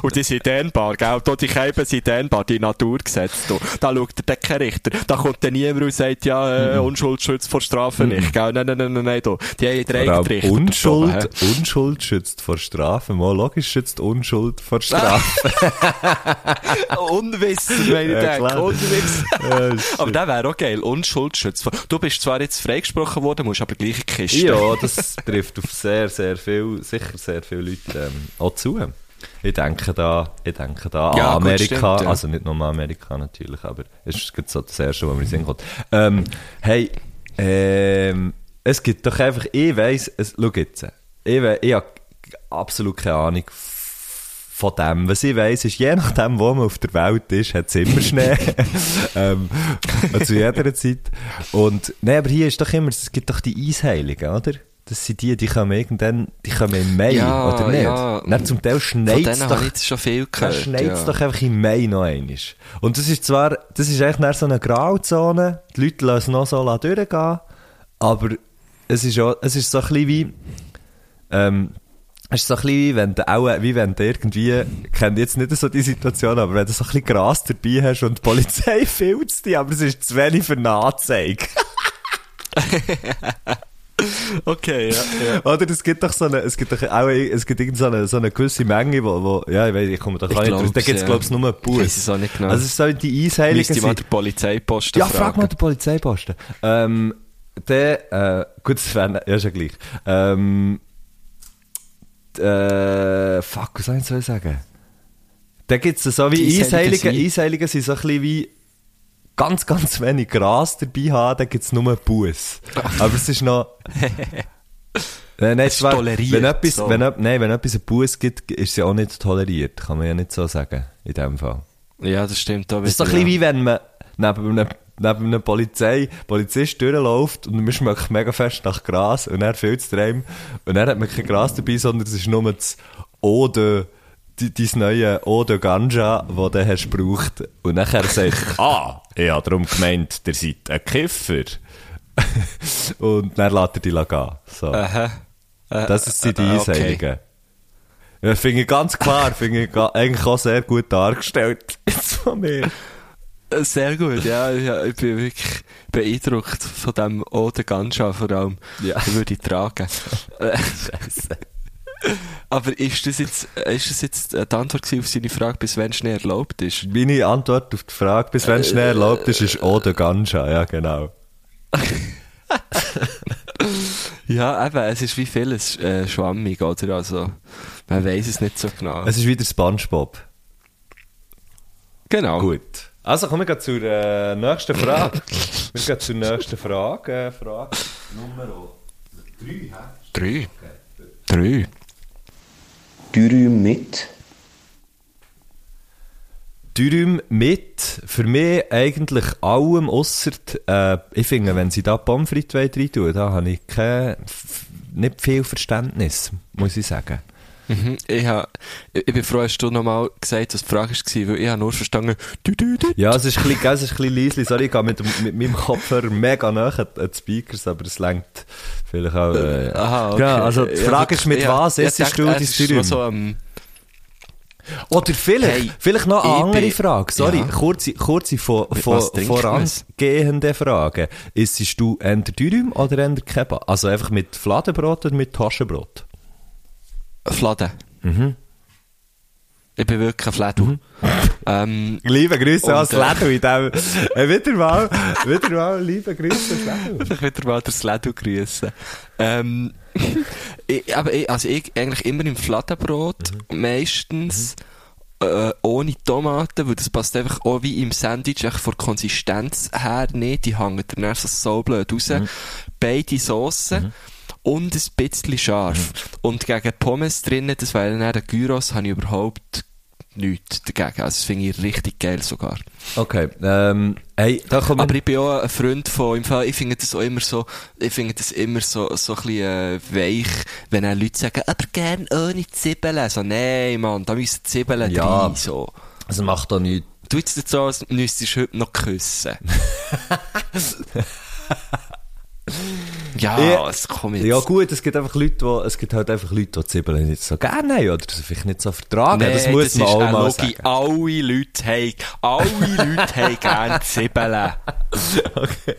Und die sind dehnbar, gell? Da die Käben sind dehnbar, die Naturgesetze, da. Da schaut der kein Richter. Da kommt dann niemand und sagt, ja, äh, Unschuld schützt vor Strafe nicht, gell? Nein, nein, nein, nein, nein, da. Die haben allem Richter. Unschuld? Unschuld schützt vor Strafe. Mal logisch schützt Unschuld vor Strafe. Unwissen, wenn ich Ja, denke. Unwissen. Das aber der wäre auch geil. Unschuldsschutz. Du bist zwar jetzt freigesprochen worden, musst aber gleich in die Kiste. ja, das trifft auf sehr, sehr viel, sicher sehr viele Leute ähm, auch zu. Ich denke da, ich denke da Ja, an gut, Amerika, stimmt, ja. also nicht nur an Amerika natürlich, aber es ist so das Erste, was mir in den Sinn kommt. Ähm, hey, ähm, es gibt doch einfach, ich weiss, es, schau jetzt, ich, we- ich habe absolut keine Ahnung von dem. Was ich weiss, ist, je nachdem, wo man auf der Welt ist, hat es immer Schnee. ähm, zu jeder Zeit. Und, nein, aber hier ist doch immer, es gibt doch die Eisheiligen, oder? Das sind die, die kommen irgendwann, die kommen im Mai, Ja, oder nicht? ja. Dann zum Teil schneit es doch jetzt schon viel dann gehört. schneit es ja. doch einfach im Mai noch einmal. Und das ist zwar, das ist eigentlich nach so eine Grauzone, die Leute lassen es noch so durchgehen, aber es ist, auch, es ist so ein bisschen wie, ähm, ist so ein bisschen wie wenn du auch, wie wenn du irgendwie, ich kenne jetzt nicht so die Situation, aber wenn du so ein bisschen Gras dabei hast und die Polizei filzt dich, aber es ist zu wenig für eine Anzeige. Okay, ja. ja. Oder es gibt doch so eine, es gibt doch auch, es gibt irgend so eine, so eine gewisse Menge, wo, wo ja, ich weiß, ich komme da Ich gar nicht draus. Da gibt es, ja. glaube ich, nur einen Ich Bus. es auch nicht genau. Also, es ist so, die Eisheiligen Müsste ich mal den Polizeiposten Ja, fragen. frag mal den Polizeiposten. Ähm, der, äh, gut, das wäre, ja, schon gleich. Ähm, äh, fuck, was soll ich sagen? Da gibt's so wie Eisheiligen, Eisheiligen sind so ein bisschen wie ganz, ganz wenig Gras dabei haben, da gibt's nur einen Bus. Aber es ist noch, Nein, nein, Es zwar, toleriert, Wenn etwas, so. wenn, nein, wenn etwas einen Bus gibt, ist es ja auch nicht toleriert. Kann man ja nicht so sagen, in dem Fall. Ja, das stimmt. Da Das ist so ein bisschen wie wenn man neben einem, neben einem Polizei, Polizist durchläuft und man schmeckt mega fest nach Gras und er fehlt es einem und dann hat man kein Gras dabei, sondern es ist nur das Ode, dein neue Ode Ganja, das du hast gebraucht. Und nachher sagt ah, ich habe darum gemeint, ihr seid ein Kiffer. und dann lässt er dich gehen. So. Aha. Äh, Das sind die äh, okay. Eisheiligen. Ja, finde ich ganz klar, finde ich eigentlich auch sehr gut dargestellt. Jetzt von mir. Äh, Sehr gut, ja, ja. Ich bin wirklich beeindruckt von dem Ode Ganja vor allem. Ja. Den würde ich tragen. Äh, Scheiße. Aber ist das jetzt, äh, ist das jetzt die Antwort auf seine Frage, bis wann Schnee erlaubt ist? Meine Antwort auf die Frage, bis wenn Schnee erlaubt ist, ist Ode Ganja, ja genau. Ja, eben, es ist wie vieles äh, schwammig, oder? Also, man weiß es nicht so genau. Es ist wieder Spongebob. genau. Gut. Also kommen wir zur äh, nächsten Frage. wir gehen zur nächsten Frage. Äh, Frage Nummer 3. Drei. Drei. Dürüm mit. Dürüm mit, für mich eigentlich allem, ausser, äh, ich finde, wenn sie da Pommes frites rein tun, da habe ich kein, nicht viel Verständnis, muss ich sagen. Mhm. Ich, ha, ich ich bin froh, hast du nochmal gesagt, was die Frage war, weil ich habe nur verstanden, du, du, du. Ja, es ist ein bisschen, es ist ein bisschen sorry, ich gehe mit, mit meinem Kopfhörer mega nah an die Speakers, aber es lenkt vielleicht auch, äh, Aha, okay. Ja, also die Ja, Frage ist, mit wirklich, was ja, ich du dein es ist Dürüm? So, ähm, Oder vielleicht, Hey, vielleicht noch eine andere bin- Frage. Sorry, Ja. kurze, kurze vor, vor, vorangehende Frage. Isst du eher Dürüm oder eher Kebab? Also einfach mit Fladenbrot oder mit Taschenbrot? Fladen. Mhm. Ich bin wirklich ein Fladel. Ähm, Liebe Grüße Und, an das äh, Lädel in dem, äh, wieder mal, wieder mal, liebe Grüße an das Lädel. ich wieder mal das Lädel grüßen. Ähm, ich, aber ich, also ich eigentlich immer im Fladenbrot, meistens äh, ohne Tomaten, weil das passt einfach auch wie im Sandwich echt von der Konsistenz her nicht. Die hängen dann erst so blöd raus. Beide Soßen. Und ein bisschen scharf. Und gegen Pommes drinnen, das wäre dann ein Gyros, habe ich überhaupt nichts dagegen. Also das finde ich richtig geil sogar. Okay, ähm, hey, da kommen Aber ich bin auch ein Freund von, im Fall, ich finde das auch immer so, ich finde das immer so, so ein bisschen, äh, weich, wenn auch Leute sagen, aber gern ohne Zwiebeln. So, nein, Mann, da müssen Zwiebeln Ja. drin, so. es macht da nichts. Du jetzt so, als müsstest du heute noch küssen. ja, Ja. es kommt jetzt. Ja gut, es gibt einfach Leute, die, es gibt halt einfach Leute, die Zwiebeln nicht so gerne haben oder das vielleicht nicht so vertragen. Nee, das muss man ist auch mal sagen. Alle Leute haben, alle Leute haben gerne Zwiebeln. Okay.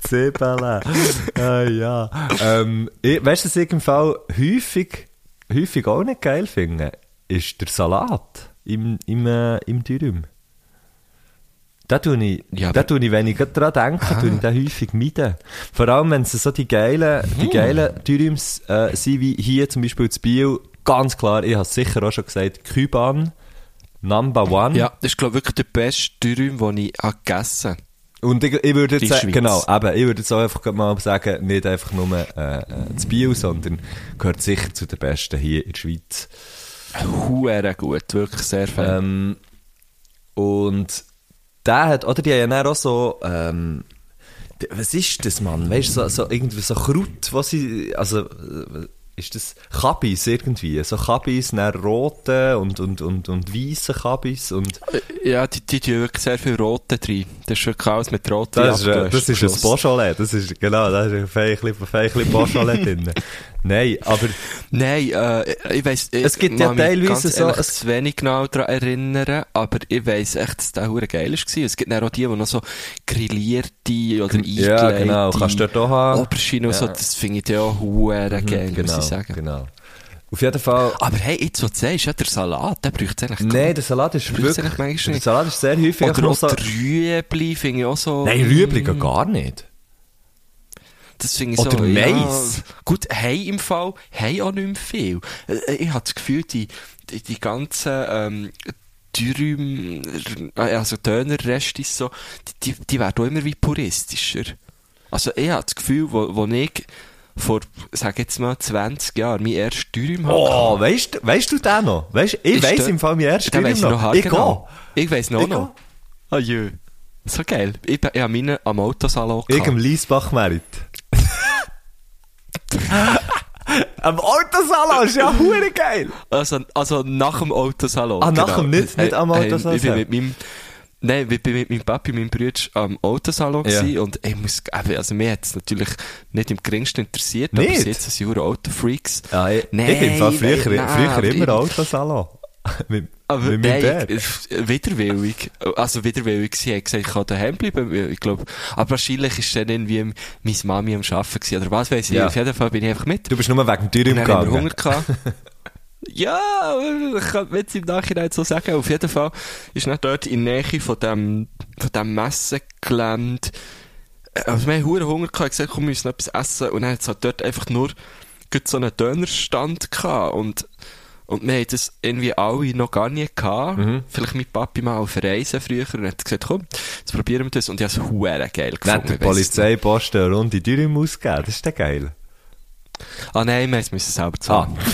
Zwiebeln. ah, ja. Ähm, ich, weißt du, was ich im Fall häufig, häufig auch nicht geil finde? Ist der Salat im, im, äh, im Dürüm. Da tue ich, Ja, da aber- tue ich, wenn ich dran denke, tue ich den häufig meiden. Vor allem, wenn es so die geilen, Hm. die geilen Dürüms äh, sind, wie hier zum Beispiel zu Biel. Ganz klar, ich habe es sicher auch schon gesagt, Küban, Number One. Ja, das ist, glaube ich, wirklich der beste Dürüm, den ich gegessen habe. Und ich, ich würde jetzt sagen, genau, eben, ich würde jetzt auch einfach mal sagen, nicht einfach nur äh, äh, das Bio, sondern gehört sicher zu den Besten hier in der Schweiz. Huere gut, wirklich sehr fein. Ähm, und der hat, oder die haben ja auch so, ähm, was ist das, Mann? Weißt du, so, so irgendwie so Kraut, was sie, also, äh, ist das Kabis irgendwie? So Kabis, dann rote und, und, und, und weisse Kabis und, Ja, die, die tun wirklich sehr viel Rote drin. Das ist wirklich alles mit Rote Das ist, äh, das ist ein. Beaujolais, das ist, genau, da ist ein Feichli, Feichli Beaujolais drin. Nein, aber, Nein, äh, ich weiss, ich Es gibt ja teilweise so- es- zu wenig genau daran erinnern, aber ich weiss echt, dass der hure geil war. Es gibt dann auch die, die noch so grillierte oder ja, eingelegte genau, kannst du dort auch haben. Aubergine und so, Ja. das finde ich ja auch hure geil, genau, muss ich sagen. genau. Auf jeden Fall, Aber hey, jetzt, was du sagst, ja, der Salat, der braucht es eigentlich nein, der Salat ist wirklich, der. Salat ist sehr häufig Oder auch so, Rüebli finde ich auch so... nein, Rüebli gar nicht. Das finde ich Oder so... Mais. Ja, gut, hey im Fall, hey auch nicht mehr viel. Äh, Ich habe das Gefühl, die, die, die ganzen ähm, Dürüm, also Dönerreste so, die, die, die werden auch immer wie puristischer. Also ich habe das Gefühl, wo, wo ich vor, sag jetzt mal, 20 Jahren mein erstes Dürüm hatte, Oh, weißt, du- weißt du den noch? Weißt, ich weiss der- im Fall mein erstes Dürüm noch. noch Ich genau. Ich weiss noch Ich noch. Ah jö. So geil. Ich, bin- ich habe meinen am Autosalon Ich am Liesbach-Merit. Am Autosalon ist ja hure geil. Also, also nach dem Autosalon. Ah, nach dem, nicht- nicht am Autosalon Ich bin mit meinem, nein, ich bin mit meinem Papi und meinem Bruder am Autosalon Ja. gewesen und ich muss, also mir hat es natürlich nicht im geringsten interessiert, aber Nicht? sie jetzt sind Euro Autofreaks. Ja, ich, Nein, ich bin früher, nein, früher aber immer Autosalon. mit, Aber meinem nein, äh, widerwillig. Also widerwillig. Sie hat gesagt, ich kann daheim bleiben. Ich glaube, aber wahrscheinlich ist dann irgendwie meine Mami am Arbeiten gewesen. Oder was weiß ich. Ja. Auf jeden Fall bin ich einfach mit. Du bist nur wegen dann haben wir gegangen. Hunger gehabt. ja, ich kann jetzt im Nachhinein so sagen. Auf jeden Fall ist dann dort in der Nähe von dem, von dem Messegelände also wir Huren Hunger gehabt, gesagt, komm, wir müssen etwas essen. Und dann hat es halt dort einfach nur so einen Dönerstand gehabt. Und, und wir haben das irgendwie alle noch gar nie gehabt. Vielleicht mit Papi mal auf Reisen früher. Und hat gesagt, komm, jetzt probieren wir das. Und ich habe es Huren geil Nicht gefunden. der ich weiss Polizeiposten eine Runde Dürüm ausgeben, das ist dann geil. Ah nein, wir müssen es selber zahlen.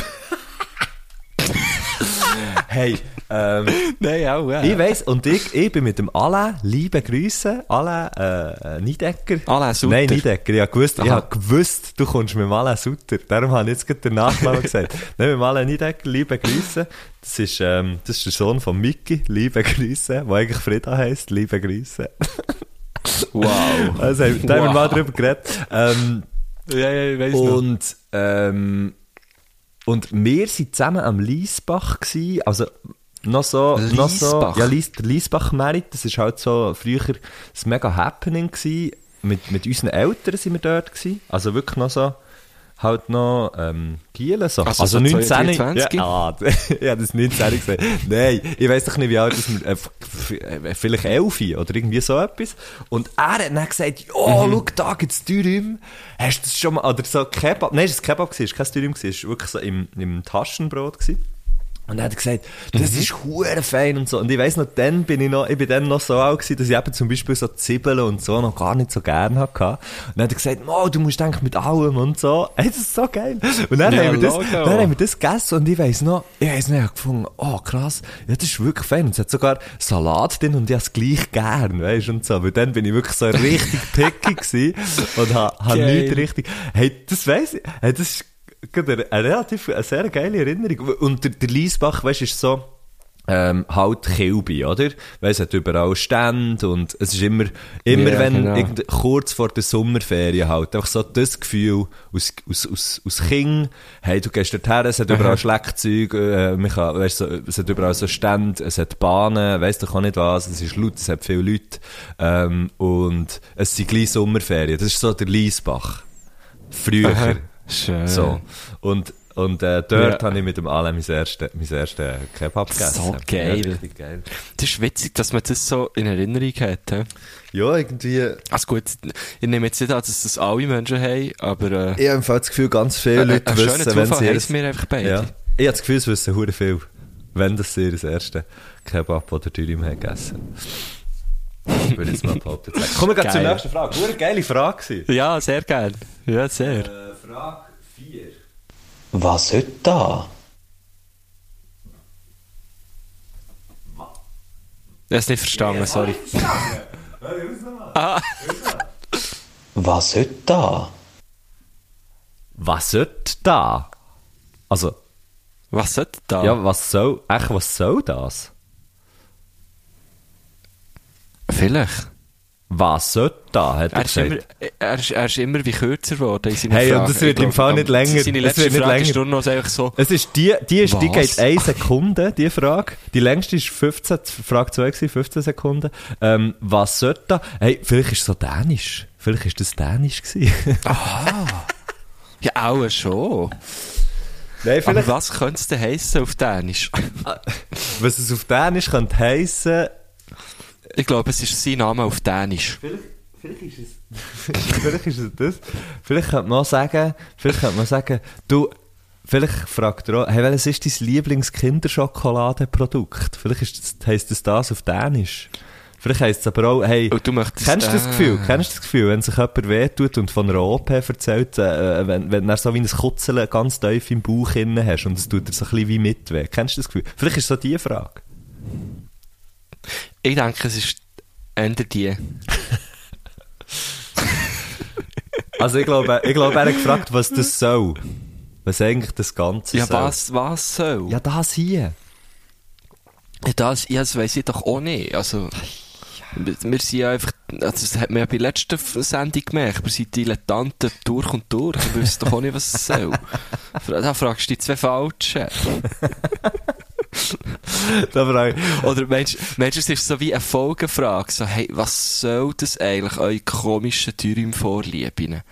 Hey, ähm, Nein, auch, ja. ich weiss, und ich, ich bin mit dem Alain, liebe Grüße, Alain, äh, äh, Niedecker. Alain Sutter. Nein, Niedecker, ich hab gewusst, ich Aha. hab gewusst, du kommst mit dem Alain Sutter. Darum habe ich jetzt gerade den Nachnamen gesagt. Nein, mit dem Alain Niedecker, liebe Grüße. Das ist, ähm, das ist der Sohn von Mickey, liebe Grüße, der eigentlich Frieda heisst, liebe Grüße. Wow. Also, da haben wir mal drüber geredet. Ähm, ja, ja, ich weiss noch. und, ähm, und wir waren zusammen am Liesbach also noch so, noch so, Liesbach? ja, Lies, der Liesbach Merit, das ist halt so früher ein mega Happening gsi. Mit, mit unseren Eltern sind wir dort gsi. Also wirklich noch so, halt noch, ähm, Gielen so. Also so 22? Ja, ah, ja, das 19 gesagt. Nein, ich weiss doch nicht, wie alt das äh, äh, vielleicht 11 oder irgendwie so etwas. Und er hat dann gesagt, oh, Mhm. schau, da gibt's Dürüm. Hast du das schon mal, oder so Kebab, nein, es war Kebab, gewesen, es war kein Dürüm, gewesen, es war wirklich so im, im Taschenbrot gewesen. Und er hat gesagt, das Mhm. ist hure fein und so. Und ich weiss noch, dann bin ich noch, ich bin dann noch so alt gewesen, dass ich eben zum Beispiel so Zwiebeln und so noch gar nicht so gern hatte. Und dann hat er gesagt, oh, du musst eigentlich mit allem und so. Hey, das ist so geil. Und dann, Ja, haben, wir das, Logo. dann haben wir das gegessen und ich weiss noch, ich weiss noch, ich hab gefunden, oh krass, ja, das ist wirklich fein. Und es hat sogar Salat drin und ich habe es gleich gern, weißt du, und so. Weil dann bin ich wirklich so richtig picky gewesen und habe ha Geil. nichts richtig, hey, das weiss ich, hey, das ist eine, eine relativ, eine sehr geile Erinnerung. Und der, der Liesbach, weißt du, ist so, ähm, halt Kilby, oder? Weil es hat überall Stände und es ist immer, immer Ja, wenn, genau. kurz vor der Sommerferien halt, einfach so das Gefühl aus, aus, aus, aus King, hey, du gehst dorthin, es hat überall Schleckzeug, äh, man kann, weißt, so, es hat überall so Stände, es hat Bahnen, weißt du auch nicht was, es ist laut, es hat viele Leute, ähm, und es sind gleich Sommerferien, das ist so der Liesbach. Früher. Aha. Schön. So. Und, und äh, dort Ja. habe ich mit dem Alain mein erstes mein erste Kebab gegessen. So geil. Ja, richtig geil. Das ist witzig, dass man das so in Erinnerung hat. He? Ja, irgendwie. Also gut, ich nehme jetzt nicht an, dass das alle Menschen haben, aber äh, Ich habe im Fall das Gefühl, ganz viele Leute ein wissen, wenn Zufall sie jetzt, wir einfach beide. ja. Ich habe das Gefühl, es wissen hure viel, wenn das sie das erste Kebab oder Dürüm haben gegessen. Ich würde jetzt mal behaupten. Kommen wir gleich zur Geil. nächsten Frage. Hure geile Frage. Ja, sehr gern. Ja, sehr. Äh, Frage 4. Was sollte da? Ich habe es nicht verstanden, sorry. Was sollte da? Was sollte da? Also, Was sollte da? ja, was soll, echt, was soll das? Vielleicht. Was sollte da, hat er Er ist, gesagt. immer, er, ist, er ist immer wie kürzer geworden in seinen Hey, und Fragen. das wird Ich im Fall glaub, nicht länger. Seine Es letzte wird nicht Frage ist länger. nur noch so, Es ist die, die, ist, die geht eine Sekunde, die Frage. Die längste ist 15, Frage 2 gewesen, 15 Sekunden. Ähm, was sollte da? Hey, vielleicht ist es so dänisch. Vielleicht ist das dänisch gewesen. ja auch schon. Nein, Aber was könnte es denn heissen auf Dänisch? was es auf dänisch könnte heissen, Ich glaube, es ist sein Name auf Dänisch. vielleicht ist es, vielleicht ist es das. Vielleicht könnte man auch sagen, vielleicht könnte man sagen, du, vielleicht fragt er auch, hey, welches ist dein Lieblings-Kinderschokoladenprodukt? Vielleicht ist das, heisst das das auf dänisch. Vielleicht heisst es aber auch, hey, Und du möchtest, Kennst du das äh, Gefühl? Kennst du das Gefühl, wenn sich jemand wehtut und von einer OP erzählt, äh, wenn, wenn du so wie ein Kutzeln ganz tief im Bauch innen hast und es tut dir so ein bisschen wie mit weh? Kennst du das Gefühl? Vielleicht ist es so die Frage. Ich denke, es ist eher die. Also ich glaube, ich glaube, er hat gefragt, was das soll. Was eigentlich das Ganze Ja, soll. was, was soll? Ja, das hier. Ja, das, ja, das weiss ich doch auch nicht. Also, wir sind ja einfach, also das hat man ja bei der letzten Sendung gemerkt, wir sind Dilettanten durch und durch. Wir wissen doch auch nicht, was es soll. Da fragst du die zwei Falschen. Da frage ich, Oder meinst, meinst du, es ist so wie eine Folgefrage? So, hey, was soll das eigentlich, eure komischen Dürüm vorlieben?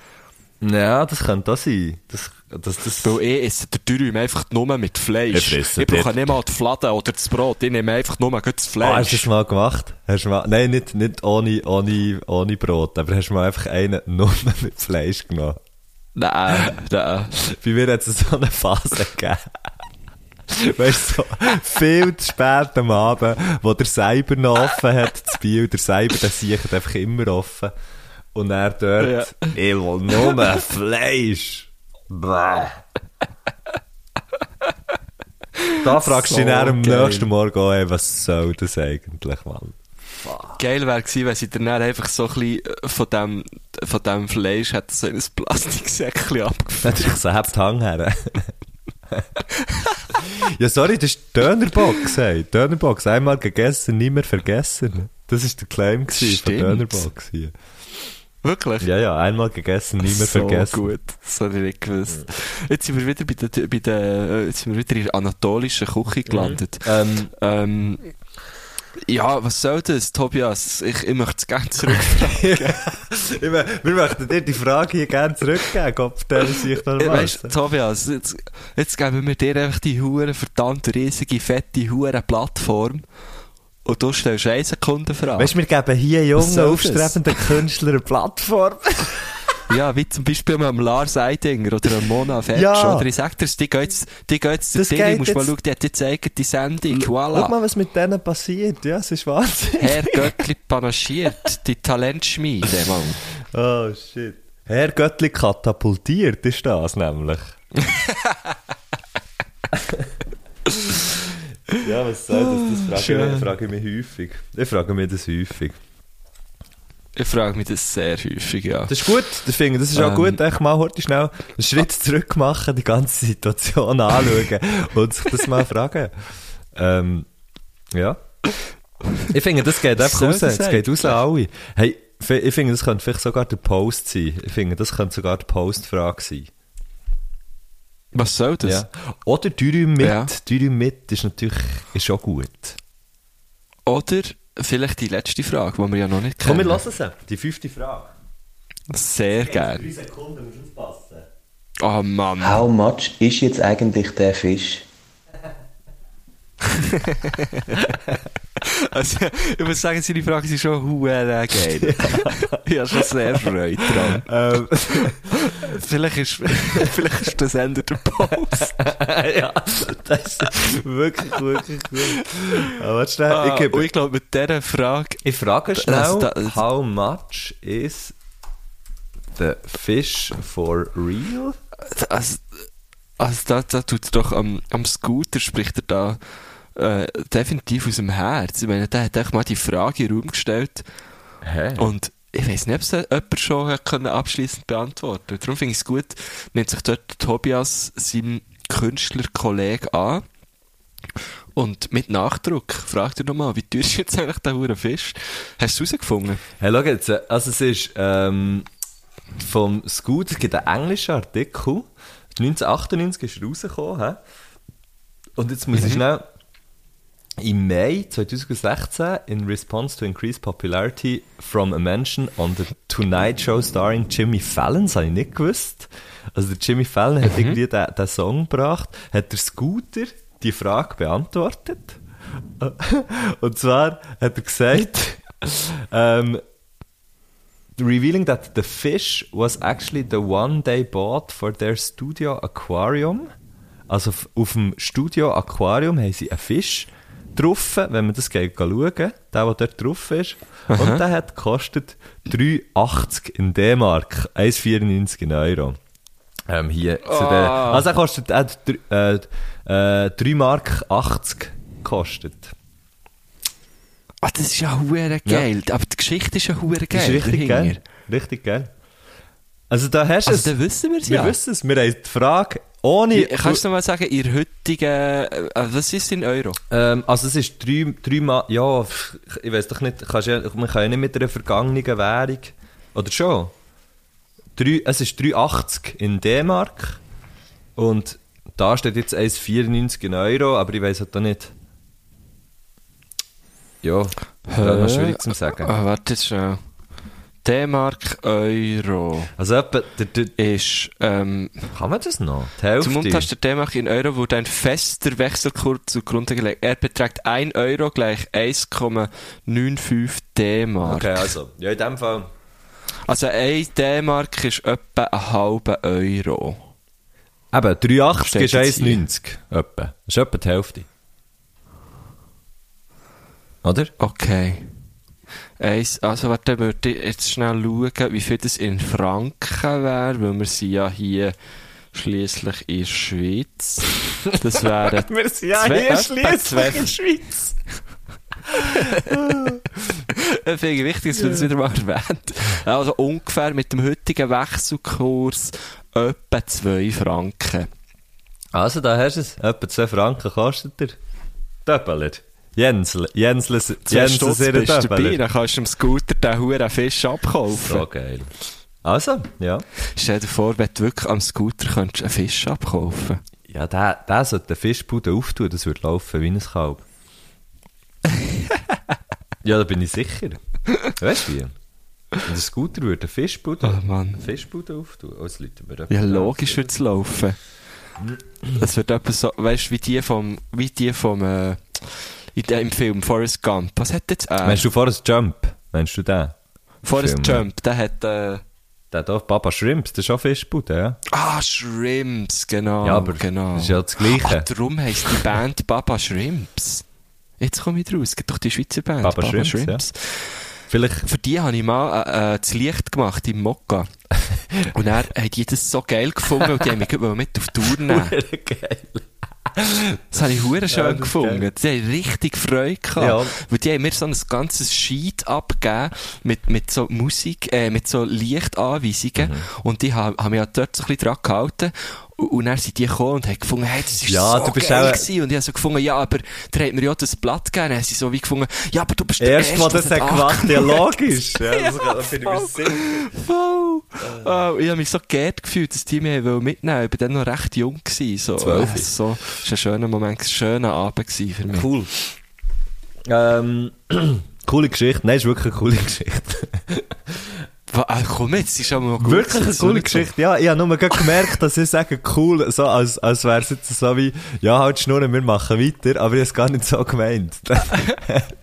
Ja, das könnte auch sein. Das, das, das, Weil ich esse den Dürüm einfach nur mit Fleisch. Ich Ich brauche nicht mal die Fladen oder das Brot. Ich nehme einfach nur das Ah, hast du Fleisch. das mal gemacht? Hast du mal, nein, nicht, nicht ohne, ohne, ohne Brot, aber hast du mal einfach einen nur mit Fleisch genommen? nein, nein. Bei mir hat es so eine Phase gegeben. Weißt du, so viel zu spät am Abend, wo der Cyber noch offen hat, das Biel, der Cyber, der sieht einfach immer offen. Und er dort, ich will nur Fleisch. Bäh. Da fragst du So dich dann am geil. nächsten Morgen auch, ey, was soll das eigentlich, Mann? Geil wäre gewesen, wenn sie dann einfach so ein bisschen äh, von dem, von dem Fleisch hat so in ein Plastiksäckchen abgefüllt. Natürlich selbst Hang her. Ja, sorry, das ist Dönerbox, ey. Dönerbox, einmal gegessen, nie mehr vergessen. Das ist der Claim von. Dönerbox hier. Wirklich? Ja, ja, einmal gegessen, nie mehr so vergessen. gut. Das habe ich nicht gewusst. Jetzt sind wir wieder bei der, bei der, äh, jetzt sind wir wieder in der anatolischen Küche gelandet. Ähm, Ähm, ja, was soll das, Tobias? Ich, ich möchte es gerne zurück. ich mein, wir möchten dir die Frage hier gerne zurückgeben, stellen Sie sich noch Weißt du, was. Tobias, jetzt, jetzt geben wir dir einfach die hure verdammt riesige, fette, hure Plattform. Und du stellst eine Sekunde Frage. Weißt du, wir geben hier jungen, aufstrebenden Künstlern eine Plattform. Ja, wie zum Beispiel am Lars Eidinger oder am Mona Fetsch. Ja. Oder ich sag dir's, die geht jetzt, die geht jetzt, Ding, geht musst mal schauen, die hat jetzt eigene Sendung, Schau voilà. mal, was mit denen passiert. Ja, es ist Wahnsinn. Herr Göttli panaschiert, die Talentschmiede, Mann. Oh, shit. Herr Göttli katapultiert ist das nämlich. ja, was soll das? Das frage, Schön. ich, frage ich mich häufig. Ich frage mich das häufig. Ich frage mich das sehr häufig, ja. Das ist gut, ich finde, das ist auch Ähm. gut, echt mal heute schnell einen Schritt zurück machen, die ganze Situation anschauen und sich das mal fragen. Ähm, ja. Ich finde, das geht einfach raus, das das geht raus an alle. Hey, ich finde, das könnte vielleicht sogar der Post sein. Ich finde, das könnte sogar die Postfrage sein. Was soll das? Ja. Oder Dürüm mit. Ja. Dürüm mit ist natürlich ist auch gut. Oder vielleicht die letzte Frage, die wir ja noch nicht Komm, kennen. wir lassen es. Die fünfte Frage. Sehr gerne. Sekunden, musst aufpassen. Oh Mann. How much ist jetzt eigentlich der Fisch? Also, ich muss sagen, seine Fragen sind schon huere geil. ich habe schon sehr Freude dran. Ähm, Vielleicht ist, vielleicht ist das Ende der Post. ja, das ist wirklich, wirklich gut. Aber schnell, Ah, ich, gebe, ich glaube, mit dieser Frage, ich frage schnell, Also, da- how much is the fish for real? also, also da, da tut er doch am, am Scooter, spricht er da äh, definitiv aus dem Herz. Ich meine, der hat echt mal die Frage in den Raum gestellt Hä? und ich weiß nicht, ob es jemand schon abschließend beantworten Darum finde ich es gut, nimmt sich dort Tobias seinen Künstlerkollegen an und mit Nachdruck fragt er nochmal, wie teuer ist jetzt eigentlich der hure Fisch? Hast du es herausgefunden? Hey, schau jetzt, äh, also es ist vom Scoot, es gibt einen englischen Artikel, 1998 ist er rausgekommen, hä? und jetzt muss ich schnell, im Mai 2016, in response to increased popularity from a mention on the Tonight Show starring Jimmy Fallon, das habe ich nicht gewusst, also der Jimmy Fallon hat irgendwie den, den Song gebracht, hat der Scooter die Frage beantwortet, und zwar hat er gesagt, ähm, revealing that the fish was actually the one they bought for their studio aquarium. Also auf dem Studio Aquarium haben sie einen Fisch drauf, wenn man das geht schauen, der, der dort drauf ist. Und der hat gekostet 3,80 in D-Mark, 1,94 in Euro. Ähm, hier zu der, Ah. also er kostet, er hat äh, äh, 3 Mark 80 gekostet. Ah, das ist ja hure geil. Aber die Geschichte ist ja hure geil. Das ist richtig dahinter. geil. Richtig geil. Also da hast du Also, es. dann wissen wir es Wir ja. wissen es. Wir haben die Frage ohne... Wie- Kannst du noch mal sagen, ihr heutigen, äh, was ist in Euro? ähm, also es ist drei, drei Mal... Ja, ich weiß doch nicht, kannst ja, man kann ja nicht mit einer vergangenen Währung... Oder schon? Drei, es ist 3,80 in D-Mark und da steht jetzt 1,94 in Euro, aber ich weiß halt auch nicht... Ja, das ist schwierig zu sagen. Ah, warte schon. D-Mark, Euro Also etwa, der, der, ist, ähm, kann man das noch? Die Hälfte? zum Montage der D-Mark in Euro wurde ein fester Wechselkurs zugrunde gelegt. Er beträgt 1 Euro gleich 1,95 D-Mark. Okay, also, ja, in dem Fall. Also 1 D-Mark ist etwa ein halber Euro. Eben, 3,80 Steht ist jetzt hier. 1,90. Etwa. Das ist etwa die Hälfte. Oder? Okay. Eins, also warte, würde ich jetzt schnell schauen, wie viel das in Franken wäre, weil wir sind ja hier schließlich in der Schweiz. Das wären Wir sind ja hier schliesslich in der Schweiz. Ich finde wichtig, dass wir das wieder mal erwähnt. Also ungefähr mit dem heutigen Wechselkurs etwa 2 Franken. Also, da hast du es. Etwa 2 Franken kostet der Döppeler. Jensel, Zwei Jensel, Stutz sehr bist du dabei, Döppeler. dann kannst du im Scooter den huren Fisch abkaufen. So geil. Also, ja. Stell dir vor, wenn du wirklich am Scooter könntest einen Fisch abkaufen Ja, der, der sollte den Fischbude auftun, das würde laufen wie ein Kalb. ja, da bin ich sicher. Weißt du wie? Und der Scooter würde einen Fischbude, Oh Mann. Fischbude auftun. Jetzt läuten wir Ja, logisch würde es laufen. Es wird etwas so, weißt du, wie die vom, wie die vom, äh, in dem Film Forrest Gump. Was hat jetzt er? Meinst du Forrest Jump? Meinst du den? Forrest Film, Jump, der hat, äh, Der da, Papa Shrimps, das ist auch Fischbude, ja? ah, Shrimps, genau. ja, aber genau. das ist ja das Gleiche. Ach, darum heisst die Band Baba Shrimps. Jetzt komme ich raus. Gibt doch die Schweizer Band. Baba Shrimps, Vielleicht, Für die habe ich mal äh, äh, das Licht gemacht im Mokka. Und dann haben die das so geil gefunden und die haben mich mit auf die Tour nehmen. geil. Das habe ich hure schön Ja, gefunden. geil. Die haben richtig Freude gehabt. Ja. Weil die haben mir so ein ganzes Sheet abgegeben mit, mit so Musik, äh, mit so Lichtanweisungen. Mhm. Und die haben, haben mich auch dort so ein bisschen dran gehalten. Und, dann sind die gekommen und haben gefunden, hey, das ist Ja, so geil gewesen. Und ich habe so gefunden, ja, aber der hat mir ja das Blatt gegeben. Dann haben sie so wie gefunden, ja, aber du bist der erst Erste, das der hat das gemacht, ja, angenommen logisch. Ja, das Ja, bin ich mir voll. Oh, ich habe mich so geehrt gefühlt, dass die mich mitnehmen. Ich war dann noch recht jung. Gewesen, so. Zwölf. Äh, so. Das war ein schöner Moment, ein schöner Abend gewesen für mich. Cool. Ähm, coole Geschichte. Nein, ist wirklich eine coole Geschichte. Ah, komm jetzt, ist aber noch gut. Wirklich eine coole. Geschichte. Ja, ich habe nur gemerkt, dass ich sage cool, so als, als wäre es jetzt so wie, ja, halt Schnurren, wir machen weiter, aber ich habe es gar nicht so gemeint.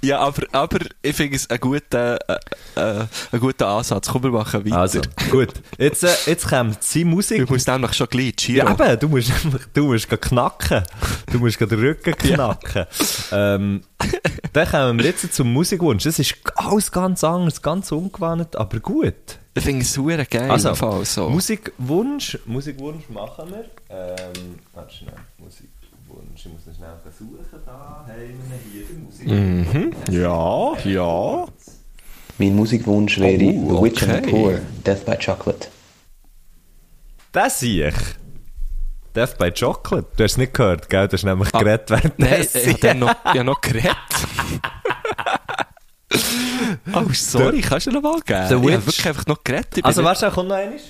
Ja, aber, aber ich finde es ein guter, äh, äh, ein guter Ansatz. Komm, wir machen weiter. Also, gut. Jetzt, äh, jetzt kommt seine Musik. Du musst nämlich schon gleich, Giro. Ja, eben, du musst, du musst knacken. Du musst den Rücken knacken. Ähm, dann kommen wir jetzt zum Musikwunsch. Das ist alles ganz anders, ganz ungewohnt, aber gut. Ich finde es super geil. Also, Fall, so. Musikwunsch, Musikwunsch machen wir. Ähm, warte schnell, Musikwunsch, ich muss ihn schnell suchen. Da haben wir hier den Musikwunsch. Mhm. Ja, ja. Mein Musikwunsch wäre Oh, The Witch and the okay. Poor, Death by Chocolate. Das sehe ich. Death by Chocolate. Du hast es nicht gehört, gell? Du hast nämlich Ah, geredet Nein, währenddessen. ich habe noch, ich hab noch geredet. oh, sorry, kannst du noch mal geben? The Ich habe wirklich einfach noch geredet. Also, nicht- warte, kommt noch eines?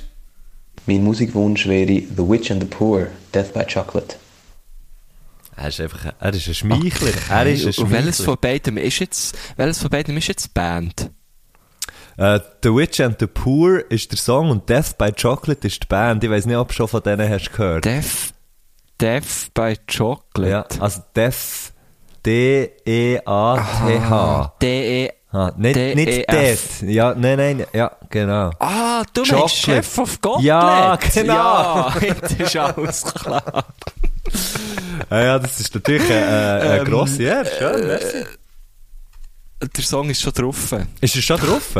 Mein Musikwunsch wäre The Witch and the Poor, Death by Chocolate. Er ist einfach, er ist ein Schmeichler. Er ist ein Und welches Schmeichler. von beiden ist jetzt, welches von beiden ist jetzt Band? Äh, the Witch and the Poor ist der Song und Death by Chocolate ist die Band. Ich weiß nicht, ob du schon von denen hast gehört. Death, Death by Chocolate. ja, also Death, E D-E-A-T-H. D-E, Ah, nicht, D-E-F. nicht Death. Ja, nein, nein, ja, genau. Ah, du Chocolate. meinst Chef of God? Ja, genau. Ja, jetzt ist alles klar. Ah, ja, das ist natürlich äh, äh, Ähm, grosse Ehre. Schön, merci. Der Song ist schon drauf. Ist er schon drauf?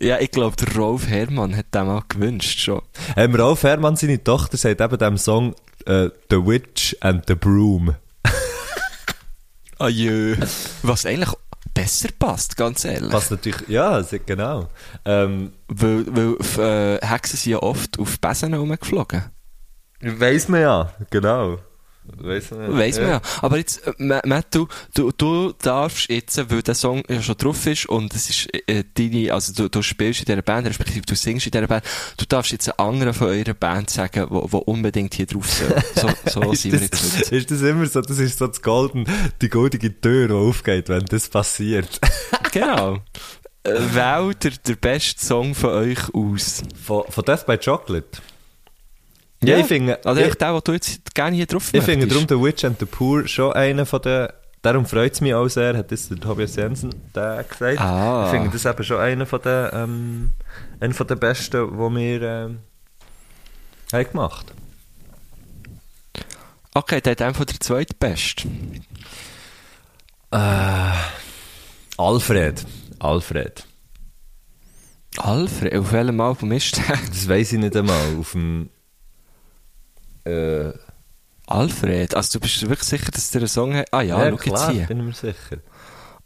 Ja, ich glaube, der Rolf Herrmann hat den mal gewünscht schon. Ähm, Ralf Herrmann, seine Tochter, sagt eben dem Song äh, The Witch and the Broom. Ajö. Was eigentlich besser passt, ganz ehrlich. Was natürlich, ja, genau. Ähm, Weil, weil äh, Hexen sind ja oft auf Besen rumgeflogen. weiss man ja, genau. Weiss man ja. Weiss man ja. Aber jetzt, äh, Ma- Matt, du, du, du darfst jetzt, äh, weil der Song ja schon drauf ist und es ist äh, deine, also du, du spielst in dieser Band, respektive du singst in dieser Band, du darfst jetzt einen anderen von eurer Band sagen, wo, wo unbedingt hier drauf soll. So, so Ist sind wir jetzt heute. ist das immer so, das ist so das Golden, die goldige Tür, die aufgeht, wenn das passiert. Genau. äh, wählt der, der beste Song von euch aus? Von, von Death by Chocolate. Ja, ich finde, Also ich, der, den du jetzt gerne hier drauf ich finde darum The Witch and the Poor schon einer von den, darum freut es mich auch sehr, hat das der Tobias Jensen der gesagt. Ah. Ich finde das eben schon einer von den, ähm, einer von den besten, die wir ähm, haben gemacht Okay, der hat einfach der zweite Beste. Alfred. Alfred. Alfred, auf welchem Album ist der? Das weiß ich nicht einmal. Auf dem. Äh, Alfred, also du bist wirklich sicher, dass der einen Song hat? Ah ja, schau klar, jetzt hier. bin ich mir sicher.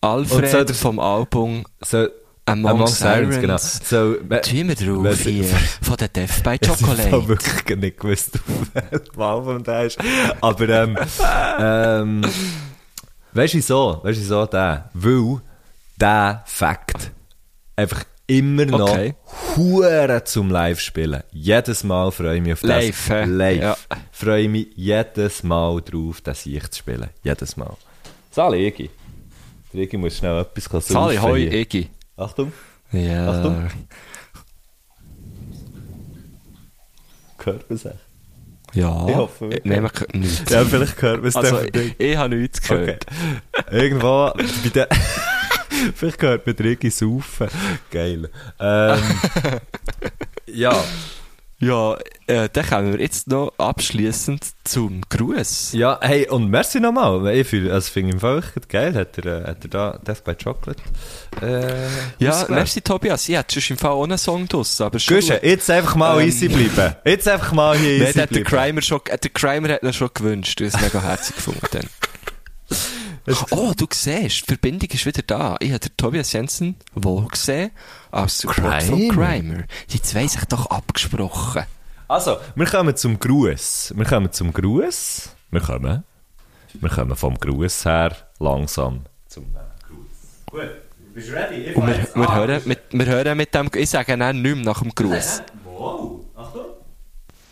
Alfred so der- vom Album So, Among, Among Sirens. Genau. So, Tun wir drauf hier. Von der Death by Ich habe Chocolate. wirklich nicht gewusst, auf welchem Album der ist. Aber, ähm, ähm, weißt du wieso? Weißt du wieso der? Weil der Fakt einfach immer noch Okay. Hure zum Live-Spielen. Jedes Mal freue ich mich auf das. Live, hä? Live. Ja. Freue ich mich jedes Mal drauf, das ich zu spielen. Jedes Mal. Sali, Igi. Der Igi muss schnell etwas saufen Sali, hoi. Iggy. Achtung. Ja. Achtung. Hört man sich? Ja. Ich hoffe, wir Ich nehme nichts. Ja, vielleicht hört man es Also, ich, ich habe nichts Okay. gehört. Irgendwo bei der... vielleicht hört man Rigi saufen. Geil. Ähm, ja, Ja, äh, dann kommen wir jetzt noch abschließend zum Gruß. ja, hey, und merci nochmal. Ich finde also finde im Fall echt geil. Hat er, äh, hat er da Death by Chocolate äh, Ja, ausgewählt? merci Tobias. Ich hätte schon im Fall auch einen Song draus, aber schon Guschen, jetzt einfach mal Ähm, easy bleiben. Jetzt einfach mal hier Nein, easy der, hat der, bleiben. Crimer schon, äh, der Crimer hat ihn schon gewünscht. Du hast es mega herzig gefunden. Oh, du siehst, die Verbindung ist wieder da. Ich habe den Tobias Jensen wohl gesehen als Support von Crimer. Die zwei sich doch abgesprochen. Also, wir kommen zum Gruß. Wir kommen zum Gruß. Wir kommen. Wir kommen vom Gruß her langsam zum Gruß. Gut, bist du ready? Ich Und wir, wir, hören mit, wir hören mit dem, ich sage dann nicht mehr nach dem Gruß. Wow.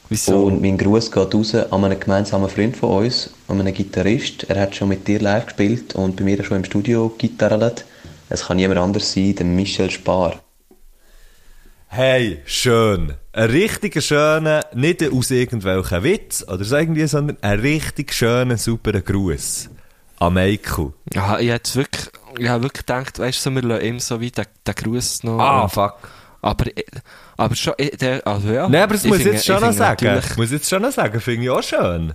Wieso? Und mein Gruß geht raus an einen gemeinsamen Freund von uns, an einen Gitarrist. Er hat schon mit dir live gespielt und bei mir schon im Studio gitarrelt. Es kann niemand anders sein, der Michel Spar. Hey, schön. Ein richtig schöner, nicht aus irgendwelchen Witz oder so irgendwie, sondern ein richtig schöner, super Gruß an Michael. Ja, ich hätte wirklich, ich habe wirklich gedacht, weißt du, so, wir lassen ihm so wie den, den Gruß noch. Ah, fuck. aber, aber schon, ich- der, also ja. Nein, aber das ich muss ich jetzt schon noch sagen. Muss jetzt schon noch sagen, finde ich auch schön.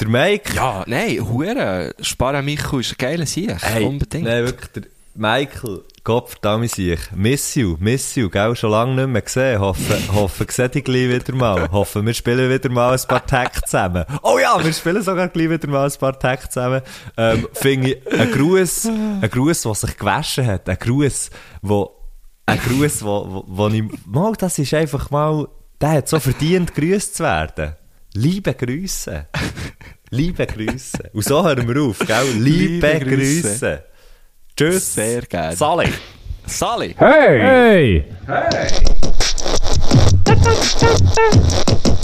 Der Mike. Ja, nein, Hure, Spara Michu ist ein geiler Sieg, Hey, unbedingt. Nein, wirklich, der Michael, Gott verdammt sich. Miss you, miss you, gell, schon lange nicht mehr gesehen. Hoffe, hoffe, sehe dich gleich wieder mal. Hoffe, wir spielen wieder mal ein paar Tage zusammen. Oh ja, wir spielen sogar gleich wieder mal ein paar Tage zusammen. Ähm, finde ich, ein Gruß, ein Gruß, der sich gewaschen hat, ein Gruß, wo, ein Gruß, wo, wo, wo ich, mal, das ist einfach mal, der hat so verdient, grüßt zu werden. Liebe Grüße. Liebe Grüße. Und so hören wir auf, gell? Liebe, Liebe Grüße. Grüße. Tschüss. Sehr gerne. Sally. Sally! Hey! Hey!